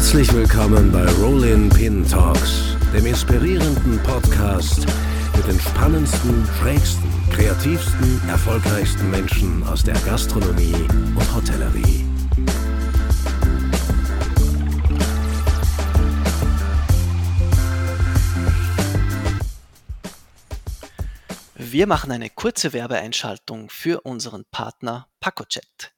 Herzlich willkommen bei Rollin Pin Talks, dem inspirierenden Podcast mit den spannendsten, schrägsten, kreativsten, erfolgreichsten Menschen aus der Gastronomie und Hotellerie. Wir machen eine kurze Werbeeinschaltung für unseren Partner PacoChat.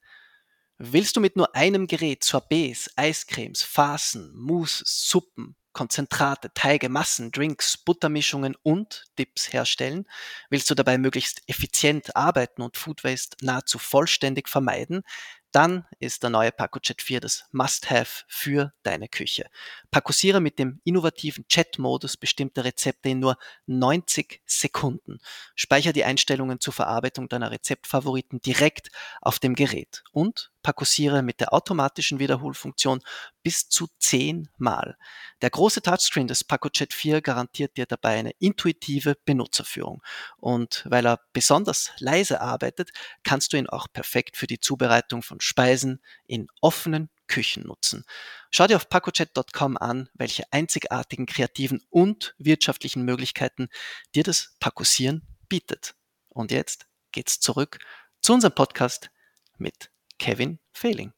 Willst du mit nur einem Gerät Sorbets, Eiscremes, Farcen, Mousse, Suppen, Konzentrate, Teige, Massen, Drinks, Buttermischungen und Dips herstellen? Willst du dabei möglichst effizient arbeiten und Food Waste nahezu vollständig vermeiden? dann ist der neue PacoChat 4 das Must-Have für deine Küche. Pakosiere mit dem innovativen Chat-Modus bestimmte Rezepte in nur 90 Sekunden. Speicher die Einstellungen zur Verarbeitung deiner Rezeptfavoriten direkt auf dem Gerät und Pakosiere mit der automatischen Wiederholfunktion bis zu 10 Mal. Der große Touchscreen des PacoChat 4 garantiert dir dabei eine intuitive Benutzerführung. Und weil er besonders leise arbeitet, kannst du ihn auch perfekt für die Zubereitung von Speisen in offenen Küchen nutzen. Schau dir auf pacochat.com an, welche einzigartigen kreativen und wirtschaftlichen Möglichkeiten dir das Pakosieren bietet. Und jetzt geht's zurück zu unserem Podcast mit Kevin Fehling.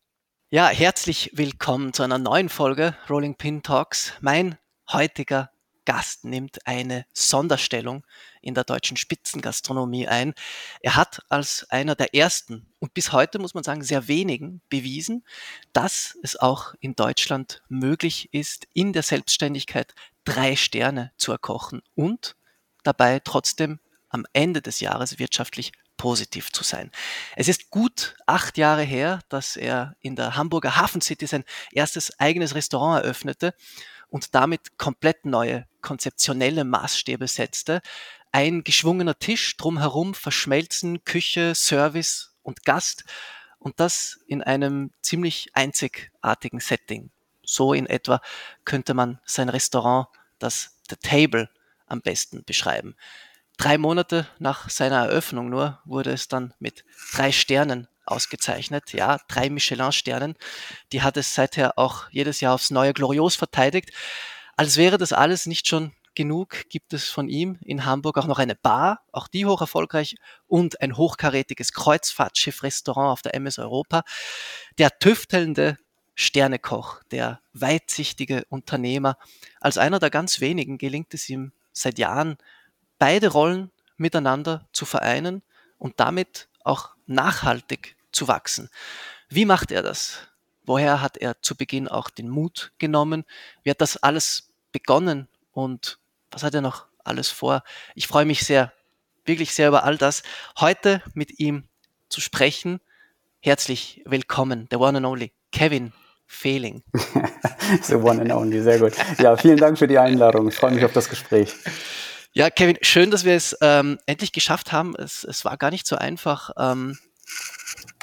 Ja, herzlich willkommen zu einer neuen Folge Rolling Pin Talks. Mein heutiger Gast nimmt eine Sonderstellung in der deutschen Spitzengastronomie ein. Er hat als einer der ersten und bis heute muss man sagen sehr wenigen bewiesen, dass es auch in Deutschland möglich ist, in der Selbstständigkeit drei Sterne zu erkochen und dabei trotzdem am Ende des Jahres wirtschaftlich positiv zu sein. Es ist gut acht Jahre her, dass er in der Hamburger Hafen City sein erstes eigenes Restaurant eröffnete und damit komplett neue konzeptionelle Maßstäbe setzte. Ein geschwungener Tisch, drumherum verschmelzen Küche, Service und Gast und das in einem ziemlich einzigartigen Setting. So in etwa könnte man sein Restaurant, das The Table, am besten beschreiben. Drei Monate nach seiner Eröffnung nur wurde es dann mit drei Sternen ausgezeichnet. Ja, drei Michelin-Sternen. Die hat es seither auch jedes Jahr aufs neue glorios verteidigt. Als wäre das alles nicht schon genug, gibt es von ihm in Hamburg auch noch eine Bar, auch die hoch erfolgreich, und ein hochkarätiges Kreuzfahrtschiff-Restaurant auf der MS Europa. Der tüftelnde Sternekoch, der weitsichtige Unternehmer. Als einer der ganz wenigen gelingt es ihm seit Jahren, beide Rollen miteinander zu vereinen und damit auch nachhaltig zu wachsen. Wie macht er das? Woher hat er zu Beginn auch den Mut genommen? Wie hat das alles begonnen und was hat er noch alles vor? Ich freue mich sehr, wirklich sehr über all das. Heute mit ihm zu sprechen. Herzlich willkommen, der one and only Kevin Fehling. the one and only, sehr gut. Ja, vielen Dank für die Einladung. Ich freue mich auf das Gespräch. Ja, Kevin, schön, dass wir es ähm, endlich geschafft haben. Es, es war gar nicht so einfach, ähm,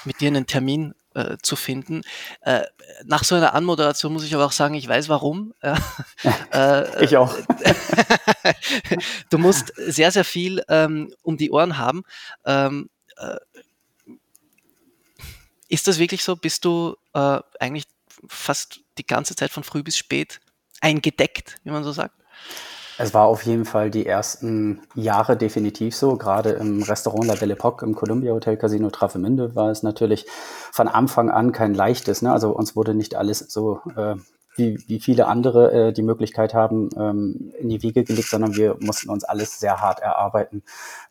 mit dir einen Termin äh, zu finden. Äh, nach so einer Anmoderation muss ich aber auch sagen, ich weiß warum. äh, ich auch. du musst sehr, sehr viel ähm, um die Ohren haben. Ähm, äh, ist das wirklich so? Bist du äh, eigentlich fast die ganze Zeit von früh bis spät eingedeckt, wie man so sagt? Es war auf jeden Fall die ersten Jahre definitiv so. Gerade im Restaurant La Belle Epoque im Columbia Hotel Casino Travemünde war es natürlich von Anfang an kein leichtes. Ne? Also uns wurde nicht alles so äh, wie, wie viele andere äh, die Möglichkeit haben, ähm, in die Wege gelegt, sondern wir mussten uns alles sehr hart erarbeiten.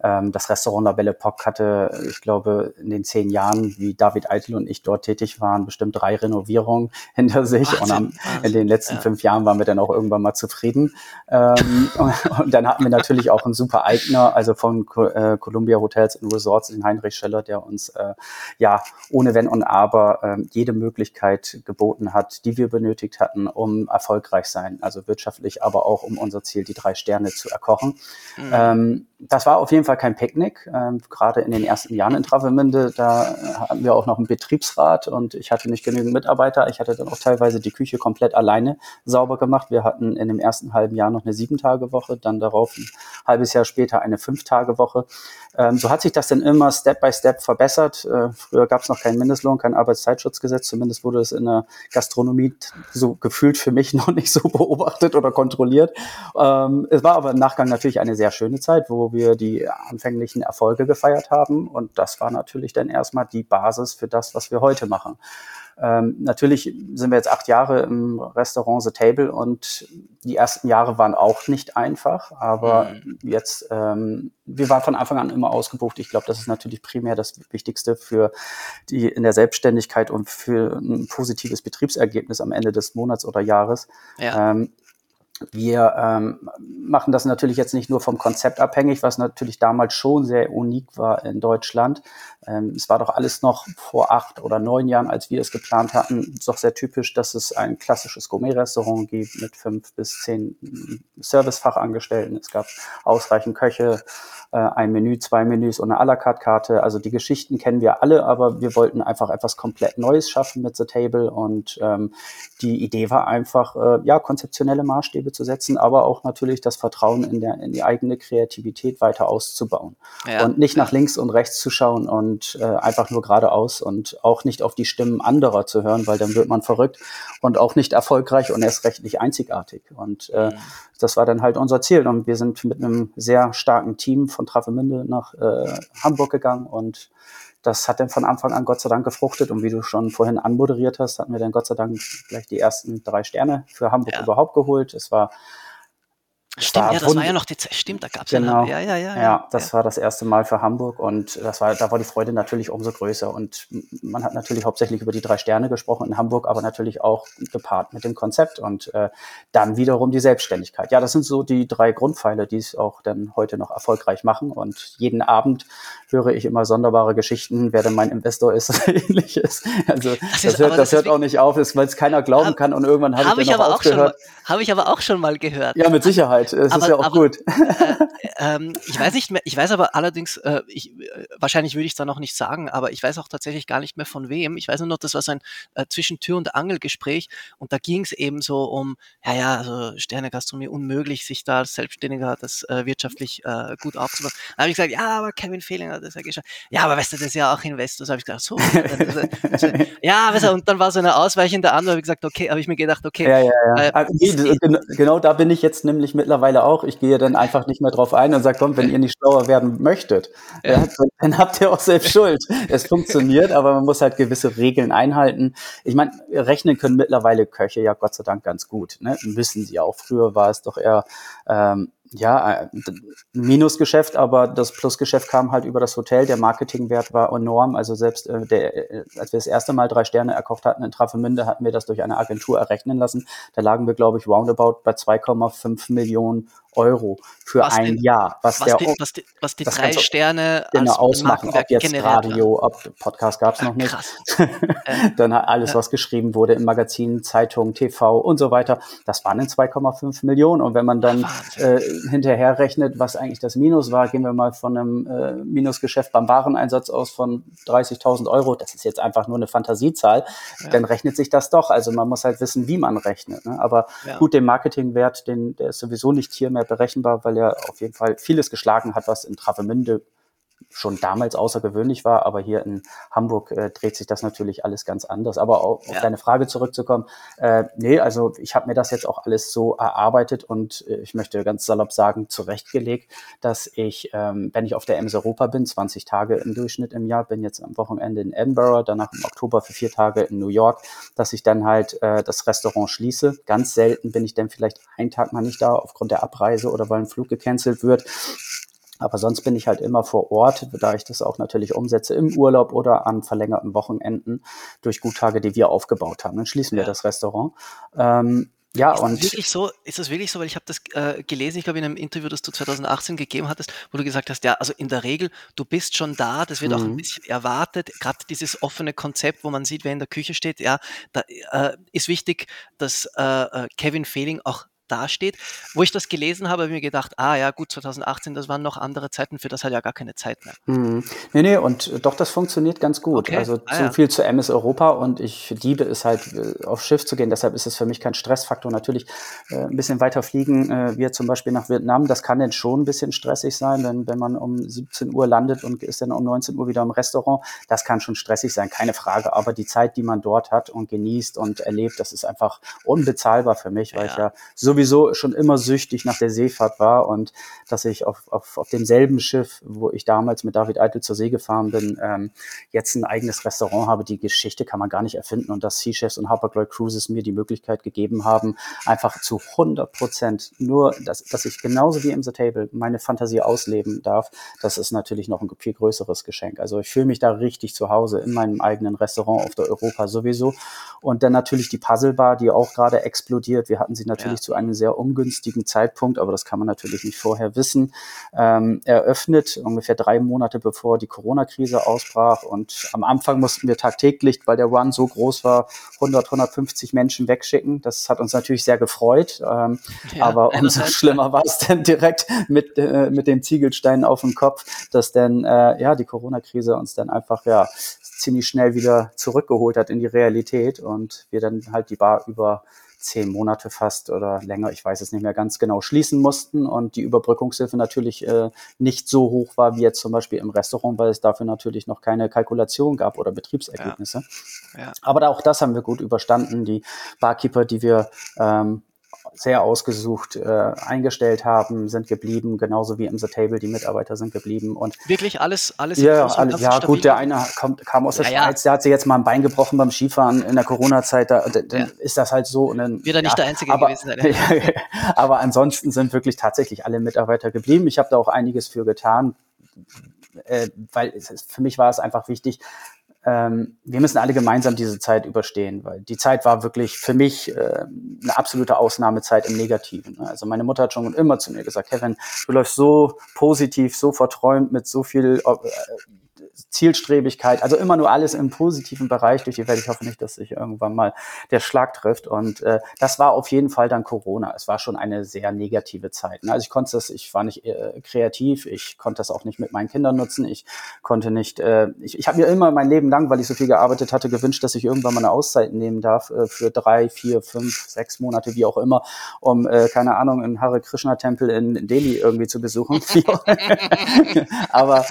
Ähm, das Restaurant La Belle Epoque hatte, ich glaube, in den zehn Jahren, wie David Eitel und ich dort tätig waren, bestimmt drei Renovierungen hinter sich. Wahnsinn, und am, in den letzten ja. fünf Jahren waren wir dann auch irgendwann mal zufrieden. Ähm, und, und, dann hatten wir natürlich auch einen super Eigner, also von äh, Columbia Hotels and Resorts, den Heinrich Scheller, der uns äh, ja ohne Wenn und Aber äh, jede Möglichkeit geboten hat, die wir benötigt hatten hatten, um erfolgreich sein, also wirtschaftlich, aber auch um unser Ziel, die drei Sterne zu erkochen. Mhm. Ähm, das war auf jeden Fall kein Picknick. Ähm, gerade in den ersten Jahren in Travemünde, da hatten wir auch noch einen Betriebsrat und ich hatte nicht genügend Mitarbeiter. Ich hatte dann auch teilweise die Küche komplett alleine sauber gemacht. Wir hatten in dem ersten halben Jahr noch eine Sieben-Tage-Woche, dann darauf ein halbes Jahr später eine Fünf-Tage-Woche. Ähm, so hat sich das dann immer Step by Step verbessert. Äh, früher gab es noch keinen Mindestlohn, kein Arbeitszeitschutzgesetz. Zumindest wurde es in der Gastronomie so gefühlt für mich noch nicht so beobachtet oder kontrolliert. Ähm, es war aber im Nachgang natürlich eine sehr schöne Zeit, wo wir die anfänglichen Erfolge gefeiert haben. Und das war natürlich dann erstmal die Basis für das, was wir heute machen. Ähm, natürlich sind wir jetzt acht Jahre im Restaurant The Table und die ersten Jahre waren auch nicht einfach, aber mhm. jetzt, ähm, wir waren von Anfang an immer ausgebucht. Ich glaube, das ist natürlich primär das Wichtigste für die in der Selbstständigkeit und für ein positives Betriebsergebnis am Ende des Monats oder Jahres. Ja. Ähm, wir ähm, machen das natürlich jetzt nicht nur vom Konzept abhängig, was natürlich damals schon sehr unik war in Deutschland. Ähm, es war doch alles noch vor acht oder neun Jahren, als wir es geplant hatten, doch sehr typisch, dass es ein klassisches Gourmet-Restaurant gibt mit fünf bis zehn Servicefachangestellten. Es gab ausreichend Köche, äh, ein Menü, zwei Menüs und eine à la carte Karte. Also die Geschichten kennen wir alle, aber wir wollten einfach etwas komplett Neues schaffen mit The Table und ähm, die Idee war einfach, äh, ja, konzeptionelle Maßstäbe zu setzen, aber auch natürlich das Vertrauen in, der, in die eigene Kreativität weiter auszubauen ja. und nicht nach links und rechts zu schauen und äh, einfach nur geradeaus und auch nicht auf die Stimmen anderer zu hören, weil dann wird man verrückt und auch nicht erfolgreich und erst recht nicht einzigartig. Und äh, mhm. das war dann halt unser Ziel und wir sind mit einem sehr starken Team von Travemünde nach äh, Hamburg gegangen und das hat dann von Anfang an Gott sei Dank gefruchtet. Und wie du schon vorhin anmoderiert hast, hatten wir dann Gott sei Dank gleich die ersten drei Sterne für Hamburg ja. überhaupt geholt. Es war Stimmt, ja, das war ja noch die Zeit. Stimmt, da gab es genau. ja, ja, ja, ja. Ja, das war das erste Mal für Hamburg und das war, da war die Freude natürlich umso größer. Und man hat natürlich hauptsächlich über die drei Sterne gesprochen in Hamburg, aber natürlich auch gepaart mit dem Konzept und äh, dann wiederum die Selbstständigkeit. Ja, das sind so die drei Grundpfeile, die es auch dann heute noch erfolgreich machen. Und jeden Abend höre ich immer sonderbare Geschichten, wer denn mein Investor ist oder ähnliches. Also das, das hört, das hört auch nicht auf, weil es keiner glauben hab, kann und irgendwann habe hab ich, ich dann auch aufgehört. Habe ich aber auch schon mal gehört. Ja, mit Sicherheit. Es aber, ist ja auch aber, gut. Äh, ähm, ich weiß nicht mehr, ich weiß aber allerdings, äh, ich, äh, wahrscheinlich würde ich es da noch nicht sagen, aber ich weiß auch tatsächlich gar nicht mehr von wem. Ich weiß nur noch, das war so ein äh, Zwischentür- und Angelgespräch und da ging es eben so um, ja, ja, also Sternegastronomie, unmöglich, sich da als Selbstständiger das äh, wirtschaftlich äh, gut aufzubauen. Da habe ich gesagt, ja, aber Kevin Fehling hat das ja geschafft. Ja, aber weißt du, das ist ja auch Investor. So habe ich gesagt, so. ja, weißt du, und dann war so eine ausweichende Antwort, habe ich gesagt, okay, habe ich mir gedacht, okay. Ja, ja, ja. Äh, nee, genau da bin ich jetzt nämlich mittlerweile auch. Ich gehe dann einfach nicht mehr drauf ein und sage, komm, wenn ihr nicht schlauer werden möchtet, ja. Dann habt ihr auch selbst Schuld. Es funktioniert, aber man muss halt gewisse Regeln einhalten. Ich meine, rechnen können mittlerweile Köche ja Gott sei Dank ganz gut. Ne? Müssen sie auch. Früher war es doch eher ähm, ja, äh, Minusgeschäft, aber das Plusgeschäft kam halt über das Hotel. Der Marketingwert war enorm. Also selbst äh, der, äh, als wir das erste Mal drei Sterne erkauft hatten in Travemünde, hatten wir das durch eine Agentur errechnen lassen. Da lagen wir, glaube ich, roundabout bei 2,5 Millionen Euro für was ein den, Jahr. Was, was, der, die, was, die, was die drei Sterne genau ausmachen, ob jetzt Radio, ob Podcast gab es noch nicht. Dann alles, was geschrieben wurde im Magazin, Zeitung, TV und so weiter. Das waren dann 2,5 Millionen. Und wenn man dann äh, hinterher rechnet, was eigentlich das Minus war, gehen wir mal von einem äh, Minusgeschäft beim Wareneinsatz aus von 30.000 Euro. Das ist jetzt einfach nur eine Fantasiezahl. Ja. Dann rechnet sich das doch. Also man muss halt wissen, wie man rechnet. Ne? Aber ja. gut, den Marketingwert, den, der ist sowieso nicht hier mehr mehr berechenbar, weil er auf jeden Fall vieles geschlagen hat, was in Travemünde schon damals außergewöhnlich war, aber hier in Hamburg äh, dreht sich das natürlich alles ganz anders. Aber auch, ja. auf deine Frage zurückzukommen, äh, nee, also ich habe mir das jetzt auch alles so erarbeitet und äh, ich möchte ganz salopp sagen, zurechtgelegt, dass ich, ähm, wenn ich auf der Ems Europa bin, 20 Tage im Durchschnitt im Jahr, bin jetzt am Wochenende in Edinburgh, danach im Oktober für vier Tage in New York, dass ich dann halt äh, das Restaurant schließe. Ganz selten bin ich dann vielleicht einen Tag mal nicht da aufgrund der Abreise oder weil ein Flug gecancelt wird. Aber sonst bin ich halt immer vor Ort, da ich das auch natürlich umsetze im Urlaub oder an verlängerten Wochenenden durch Guttage, die wir aufgebaut haben. Dann schließen wir das Restaurant. Ähm, ja, ist und das wirklich so, ist das wirklich so, weil ich habe das äh, gelesen, ich glaube in einem Interview, das du 2018 gegeben hattest, wo du gesagt hast, ja, also in der Regel, du bist schon da, das wird mhm. auch ein mhm. bisschen erwartet, gerade dieses offene Konzept, wo man sieht, wer in der Küche steht, ja, da äh, ist wichtig, dass äh, äh Kevin Fehling auch dasteht. Wo ich das gelesen habe, habe ich mir gedacht, ah ja, gut, 2018, das waren noch andere Zeiten, für das hat ja gar keine Zeit mehr. Mhm. Nee, nee, und doch, das funktioniert ganz gut. Okay. Also ah, so ja. viel zu MS Europa und ich liebe es halt, äh, auf Schiff zu gehen. Deshalb ist es für mich kein Stressfaktor. Natürlich äh, ein bisschen weiter fliegen, äh, wie zum Beispiel nach Vietnam, das kann dann schon ein bisschen stressig sein, wenn, wenn man um 17 Uhr landet und ist dann um 19 Uhr wieder im Restaurant. Das kann schon stressig sein, keine Frage. Aber die Zeit, die man dort hat und genießt und erlebt, das ist einfach unbezahlbar für mich, weil ja. ich ja sowieso schon immer süchtig nach der Seefahrt war und dass ich auf, auf, auf demselben Schiff, wo ich damals mit David Eitel zur See gefahren bin, ähm, jetzt ein eigenes Restaurant habe. Die Geschichte kann man gar nicht erfinden und dass Sea Chefs und Harper Cruises mir die Möglichkeit gegeben haben, einfach zu 100 Prozent nur, dass, dass ich genauso wie im The Table meine Fantasie ausleben darf, das ist natürlich noch ein viel größeres Geschenk. Also ich fühle mich da richtig zu Hause in meinem eigenen Restaurant auf der Europa sowieso. Und dann natürlich die Puzzlebar, die auch gerade explodiert. Wir hatten sie natürlich ja. zu einem sehr ungünstigen Zeitpunkt, aber das kann man natürlich nicht vorher wissen, ähm, eröffnet, ungefähr drei Monate bevor die Corona-Krise ausbrach. Und am Anfang mussten wir tagtäglich, weil der Run so groß war, 100, 150 Menschen wegschicken. Das hat uns natürlich sehr gefreut. Ähm, ja, aber umso schlimmer war es dann direkt mit, äh, mit den Ziegelsteinen auf dem Kopf, dass dann äh, ja die Corona-Krise uns dann einfach ja ziemlich schnell wieder zurückgeholt hat in die Realität und wir dann halt die Bar über zehn Monate fast oder länger, ich weiß es nicht mehr ganz genau, schließen mussten und die Überbrückungshilfe natürlich äh, nicht so hoch war wie jetzt zum Beispiel im Restaurant, weil es dafür natürlich noch keine Kalkulation gab oder Betriebsergebnisse. Ja. Ja. Aber auch das haben wir gut überstanden. Die Barkeeper, die wir ähm, sehr ausgesucht äh, eingestellt haben, sind geblieben, genauso wie im The Table, die Mitarbeiter sind geblieben. Und Wirklich alles, alles Ja, alle, ja gut, der eine kommt, kam aus der ja, Schweiz, der hat sich jetzt mal ein Bein gebrochen beim Skifahren in der Corona-Zeit, da, dann ja. ist das halt so. Und dann, Wird er nicht der Einzige aber, gewesen sein. aber ansonsten sind wirklich tatsächlich alle Mitarbeiter geblieben. Ich habe da auch einiges für getan, äh, weil es, für mich war es einfach wichtig, ähm, wir müssen alle gemeinsam diese Zeit überstehen, weil die Zeit war wirklich für mich äh, eine absolute Ausnahmezeit im Negativen. Also meine Mutter hat schon immer zu mir gesagt, Kevin, du läufst so positiv, so verträumt mit so viel äh, Zielstrebigkeit, also immer nur alles im positiven Bereich durch die Welt. Ich hoffe nicht, dass sich irgendwann mal der Schlag trifft. Und äh, das war auf jeden Fall dann Corona. Es war schon eine sehr negative Zeit. Ne? Also ich konnte das, ich war nicht äh, kreativ, ich konnte das auch nicht mit meinen Kindern nutzen. Ich konnte nicht, äh, ich, ich habe mir immer mein Leben lang, weil ich so viel gearbeitet hatte, gewünscht, dass ich irgendwann mal eine Auszeit nehmen darf äh, für drei, vier, fünf, sechs Monate, wie auch immer, um, äh, keine Ahnung, einen Hare Krishna Tempel in Delhi irgendwie zu besuchen. Aber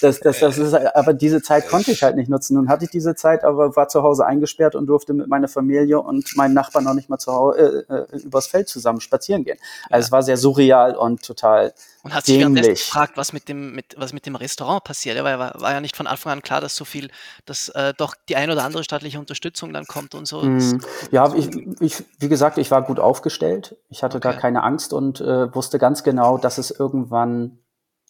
das, das, das ist, aber diese Zeit konnte ich halt nicht nutzen. Nun hatte ich diese Zeit, aber war zu Hause eingesperrt und durfte mit meiner Familie und meinen Nachbarn noch nicht mal zu Hause, äh, äh, übers Feld zusammen spazieren gehen. Also ja. es war sehr surreal und total und hat sich währenddessen gefragt, was mit dem, mit, was mit dem Restaurant passiert. Weil war, war ja nicht von Anfang an klar, dass so viel, dass äh, doch die ein oder andere staatliche Unterstützung dann kommt und so. Mm, ja, ich, ich, wie gesagt, ich war gut aufgestellt. Ich hatte okay. da keine Angst und äh, wusste ganz genau, dass es irgendwann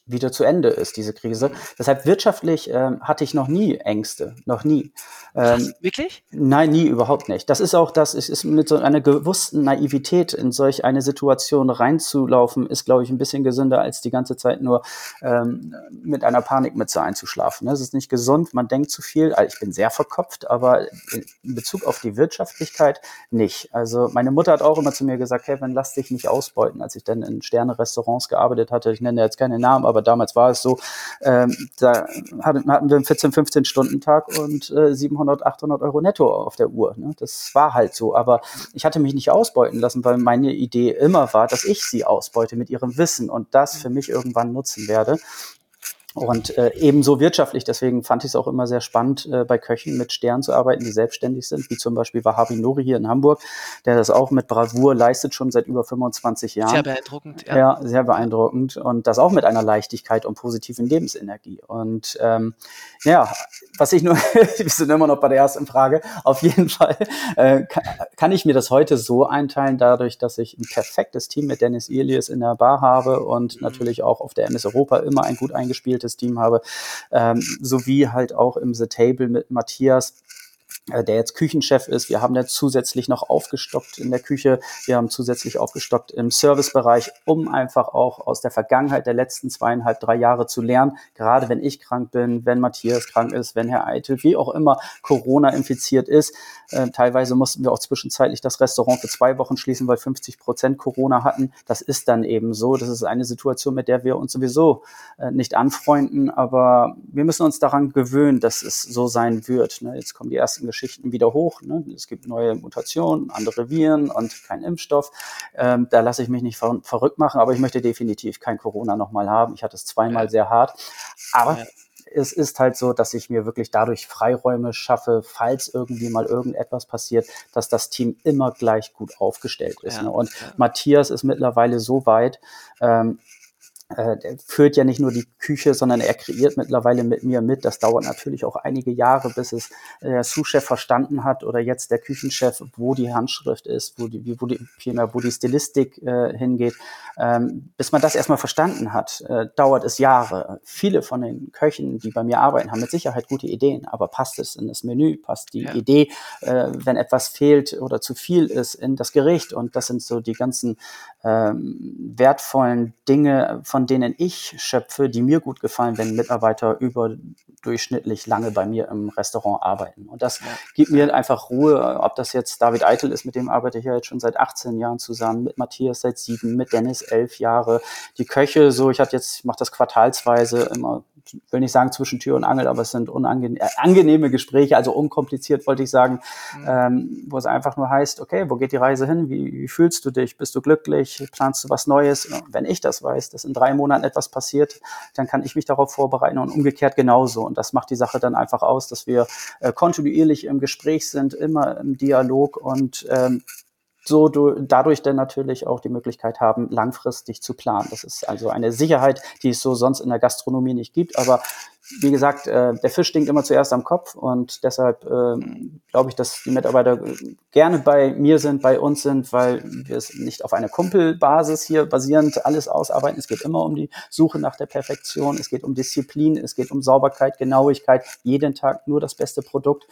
wieder zu Ende ist, diese Krise. Deshalb wirtschaftlich ähm, hatte ich noch nie Ängste, noch nie. Ähm, wirklich? Nein, nie, überhaupt nicht. Das ist auch das, es ist mit so einer gewussten Naivität in solch eine Situation reinzulaufen, ist, glaube ich, ein bisschen gesünder, als die ganze Zeit nur ähm, mit einer Panikmütze einzuschlafen. Das ist nicht gesund, man denkt zu viel. Also ich bin sehr verkopft, aber in Bezug auf die Wirtschaftlichkeit nicht. Also meine Mutter hat auch immer zu mir gesagt, Kevin, lass dich nicht ausbeuten, als ich dann in Sterne-Restaurants gearbeitet hatte. Ich nenne jetzt keine Namen, aber aber damals war es so, ähm, da hatten, hatten wir einen 14, 15 Stunden Tag und äh, 700, 800 Euro netto auf der Uhr. Ne? Das war halt so, aber ich hatte mich nicht ausbeuten lassen, weil meine Idee immer war, dass ich sie ausbeute mit ihrem Wissen und das für mich irgendwann nutzen werde. Und äh, ebenso wirtschaftlich, deswegen fand ich es auch immer sehr spannend, äh, bei Köchen mit Sternen zu arbeiten, die selbstständig sind, wie zum Beispiel Wahabi Nori hier in Hamburg, der das auch mit Bravour leistet, schon seit über 25 Jahren. Sehr beeindruckend, ja. Ja, sehr beeindruckend. Und das auch mit einer Leichtigkeit und positiven Lebensenergie. Und ähm, ja, was ich nur, wir sind immer noch bei der ersten Frage, auf jeden Fall äh, kann, kann ich mir das heute so einteilen, dadurch, dass ich ein perfektes Team mit Dennis Ilias in der Bar habe und mhm. natürlich auch auf der MS Europa immer ein gut eingespieltes Team habe, ähm, sowie halt auch im The Table mit Matthias der jetzt Küchenchef ist. Wir haben dann zusätzlich noch aufgestockt in der Küche. Wir haben zusätzlich aufgestockt im Servicebereich, um einfach auch aus der Vergangenheit der letzten zweieinhalb, drei Jahre zu lernen. Gerade wenn ich krank bin, wenn Matthias krank ist, wenn Herr Eitel, wie auch immer, Corona infiziert ist. Äh, teilweise mussten wir auch zwischenzeitlich das Restaurant für zwei Wochen schließen, weil 50 Prozent Corona hatten. Das ist dann eben so. Das ist eine Situation, mit der wir uns sowieso äh, nicht anfreunden. Aber wir müssen uns daran gewöhnen, dass es so sein wird. Ne? Jetzt kommen die ersten Geschichten wieder hoch. Ne? Es gibt neue Mutationen, andere Viren und kein Impfstoff. Ähm, da lasse ich mich nicht ver verrückt machen, aber ich möchte definitiv kein Corona nochmal haben. Ich hatte es zweimal ja. sehr hart. Aber ja. es ist halt so, dass ich mir wirklich dadurch Freiräume schaffe, falls irgendwie mal irgendetwas passiert, dass das Team immer gleich gut aufgestellt ist. Ja. Ne? Und Matthias ist mittlerweile so weit, ähm, äh, der führt ja nicht nur die Küche, sondern er kreiert mittlerweile mit mir mit. Das dauert natürlich auch einige Jahre, bis es äh, der Sous-Chef verstanden hat oder jetzt der Küchenchef, wo die Handschrift ist, wo die, wo die, wo die Stilistik äh, hingeht. Ähm, bis man das erstmal verstanden hat, äh, dauert es Jahre. Viele von den Köchen, die bei mir arbeiten, haben mit Sicherheit gute Ideen, aber passt es in das Menü, passt die ja. Idee, äh, wenn etwas fehlt oder zu viel ist, in das Gericht. Und das sind so die ganzen ähm, wertvollen Dinge, von denen ich schöpfe, die mir gut gefallen, wenn Mitarbeiter überdurchschnittlich lange bei mir im Restaurant arbeiten. Und das gibt mir einfach Ruhe, ob das jetzt David Eitel ist, mit dem arbeite ich ja jetzt schon seit 18 Jahren zusammen, mit Matthias seit sieben, mit Dennis elf Jahre. Die Köche, so ich hatte jetzt, ich mache das quartalsweise immer will nicht sagen zwischen Tür und Angel, aber es sind unangenehme äh, angenehme Gespräche, also unkompliziert wollte ich sagen, mhm. ähm, wo es einfach nur heißt, okay, wo geht die Reise hin? Wie, wie, fühlst du dich? Bist du glücklich? Planst du was Neues? Wenn ich das weiß, dass in drei Monaten etwas passiert, dann kann ich mich darauf vorbereiten und umgekehrt genauso. Und das macht die Sache dann einfach aus, dass wir äh, kontinuierlich im Gespräch sind, immer im Dialog und ähm, so du, dadurch dann natürlich auch die Möglichkeit haben, langfristig zu planen. Das ist also eine Sicherheit, die es so sonst in der Gastronomie nicht gibt. Aber wie gesagt, äh, der Fisch stinkt immer zuerst am Kopf und deshalb äh, glaube ich, dass die Mitarbeiter gerne bei mir sind, bei uns sind, weil wir es nicht auf einer Kumpelbasis hier basierend alles ausarbeiten. Es geht immer um die Suche nach der Perfektion, es geht um Disziplin, es geht um Sauberkeit, Genauigkeit, jeden Tag nur das beste Produkt.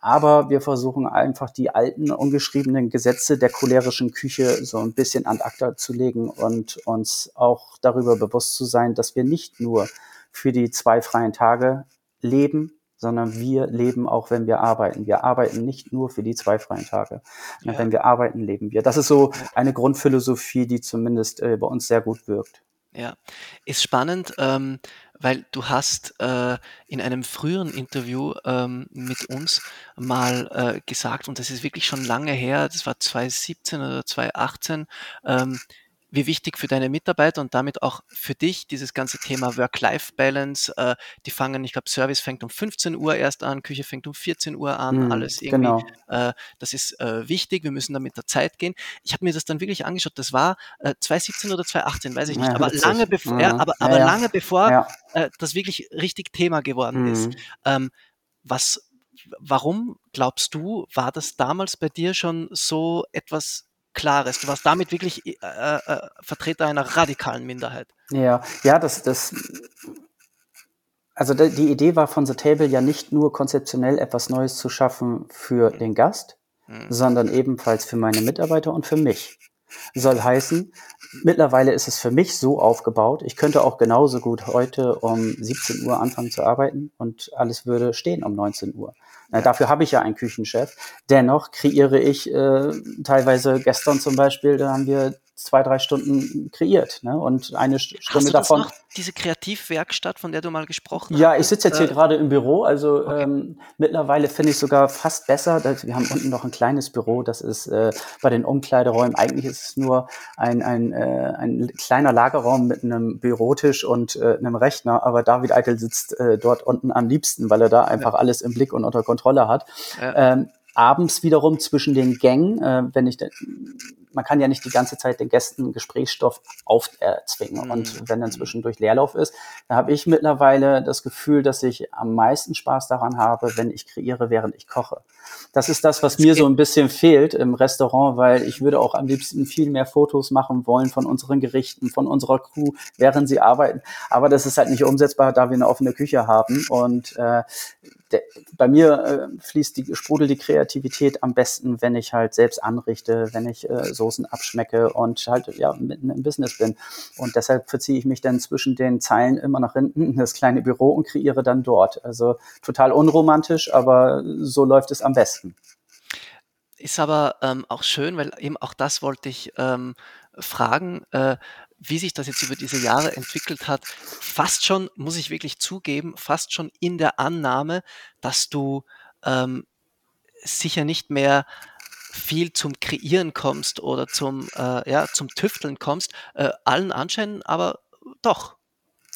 Aber wir versuchen einfach die alten, ungeschriebenen Gesetze der cholerischen Küche so ein bisschen an acta zu legen und uns auch darüber bewusst zu sein, dass wir nicht nur für die zwei freien Tage leben, sondern wir leben auch, wenn wir arbeiten. Wir arbeiten nicht nur für die zwei freien Tage. Ja. Wenn wir arbeiten, leben wir. Das ist so eine Grundphilosophie, die zumindest äh, bei uns sehr gut wirkt. Ja, ist spannend. Ähm, weil du hast äh, in einem früheren Interview ähm, mit uns mal äh, gesagt, und das ist wirklich schon lange her, das war 2017 oder 2018, ähm, wie wichtig für deine Mitarbeiter und damit auch für dich dieses ganze Thema Work-Life-Balance. Äh, die fangen, ich glaube, Service fängt um 15 Uhr erst an, Küche fängt um 14 Uhr an, mm, alles irgendwie. Genau. Äh, das ist äh, wichtig, wir müssen da mit der Zeit gehen. Ich habe mir das dann wirklich angeschaut, das war äh, 2017 oder 2018, weiß ich nicht, ja, aber, lange bevor, mhm. ja, aber, aber ja, lange bevor äh, das wirklich richtig Thema geworden mm. ist. Mhm. Ähm, was warum glaubst du, war das damals bei dir schon so etwas Klares. Du warst damit wirklich äh, äh, Vertreter einer radikalen Minderheit. Ja, ja, das, das, also die Idee war von The Table ja nicht nur konzeptionell etwas Neues zu schaffen für den Gast, mhm. sondern ebenfalls für meine Mitarbeiter und für mich. Soll heißen, mittlerweile ist es für mich so aufgebaut, ich könnte auch genauso gut heute um 17 Uhr anfangen zu arbeiten und alles würde stehen um 19 Uhr. Ja. Dafür habe ich ja einen Küchenchef. Dennoch kreiere ich äh, teilweise gestern zum Beispiel, da haben wir zwei, drei Stunden kreiert. Ne? Und eine Stunde Hast du das davon. Noch, diese Kreativwerkstatt, von der du mal gesprochen hast? Ja, ich sitze jetzt hier äh, gerade im Büro. Also okay. ähm, mittlerweile finde ich sogar fast besser. Wir haben unten noch ein kleines Büro. Das ist äh, bei den Umkleideräumen. Eigentlich ist es nur ein, ein, äh, ein kleiner Lagerraum mit einem Bürotisch und äh, einem Rechner. Aber David Eitel sitzt äh, dort unten am liebsten, weil er da einfach ja. alles im Blick und unter Kontrolle hat. Ja. Ähm, abends wiederum zwischen den Gängen, äh, wenn ich, man kann ja nicht die ganze Zeit den Gästen Gesprächsstoff aufzwingen. Mhm. Und wenn dann zwischendurch Leerlauf ist, dann habe ich mittlerweile das Gefühl, dass ich am meisten Spaß daran habe, wenn ich kreiere, während ich koche. Das ist das, was mir so ein bisschen fehlt im Restaurant, weil ich würde auch am liebsten viel mehr Fotos machen wollen von unseren Gerichten, von unserer Crew, während sie arbeiten. Aber das ist halt nicht umsetzbar, da wir eine offene Küche haben. Und äh, der, bei mir äh, fließt die, sprudelt die Kreativität am besten, wenn ich halt selbst anrichte, wenn ich äh, Soßen abschmecke und halt ja mitten im Business bin. Und deshalb verziehe ich mich dann zwischen den Zeilen immer nach hinten in das kleine Büro und kreiere dann dort. Also total unromantisch, aber so läuft es am besten. Ist aber ähm, auch schön, weil eben auch das wollte ich ähm, fragen. Äh, wie sich das jetzt über diese Jahre entwickelt hat, fast schon, muss ich wirklich zugeben, fast schon in der Annahme, dass du ähm, sicher nicht mehr viel zum Kreieren kommst oder zum, äh, ja, zum Tüfteln kommst, äh, allen Anscheinen aber doch.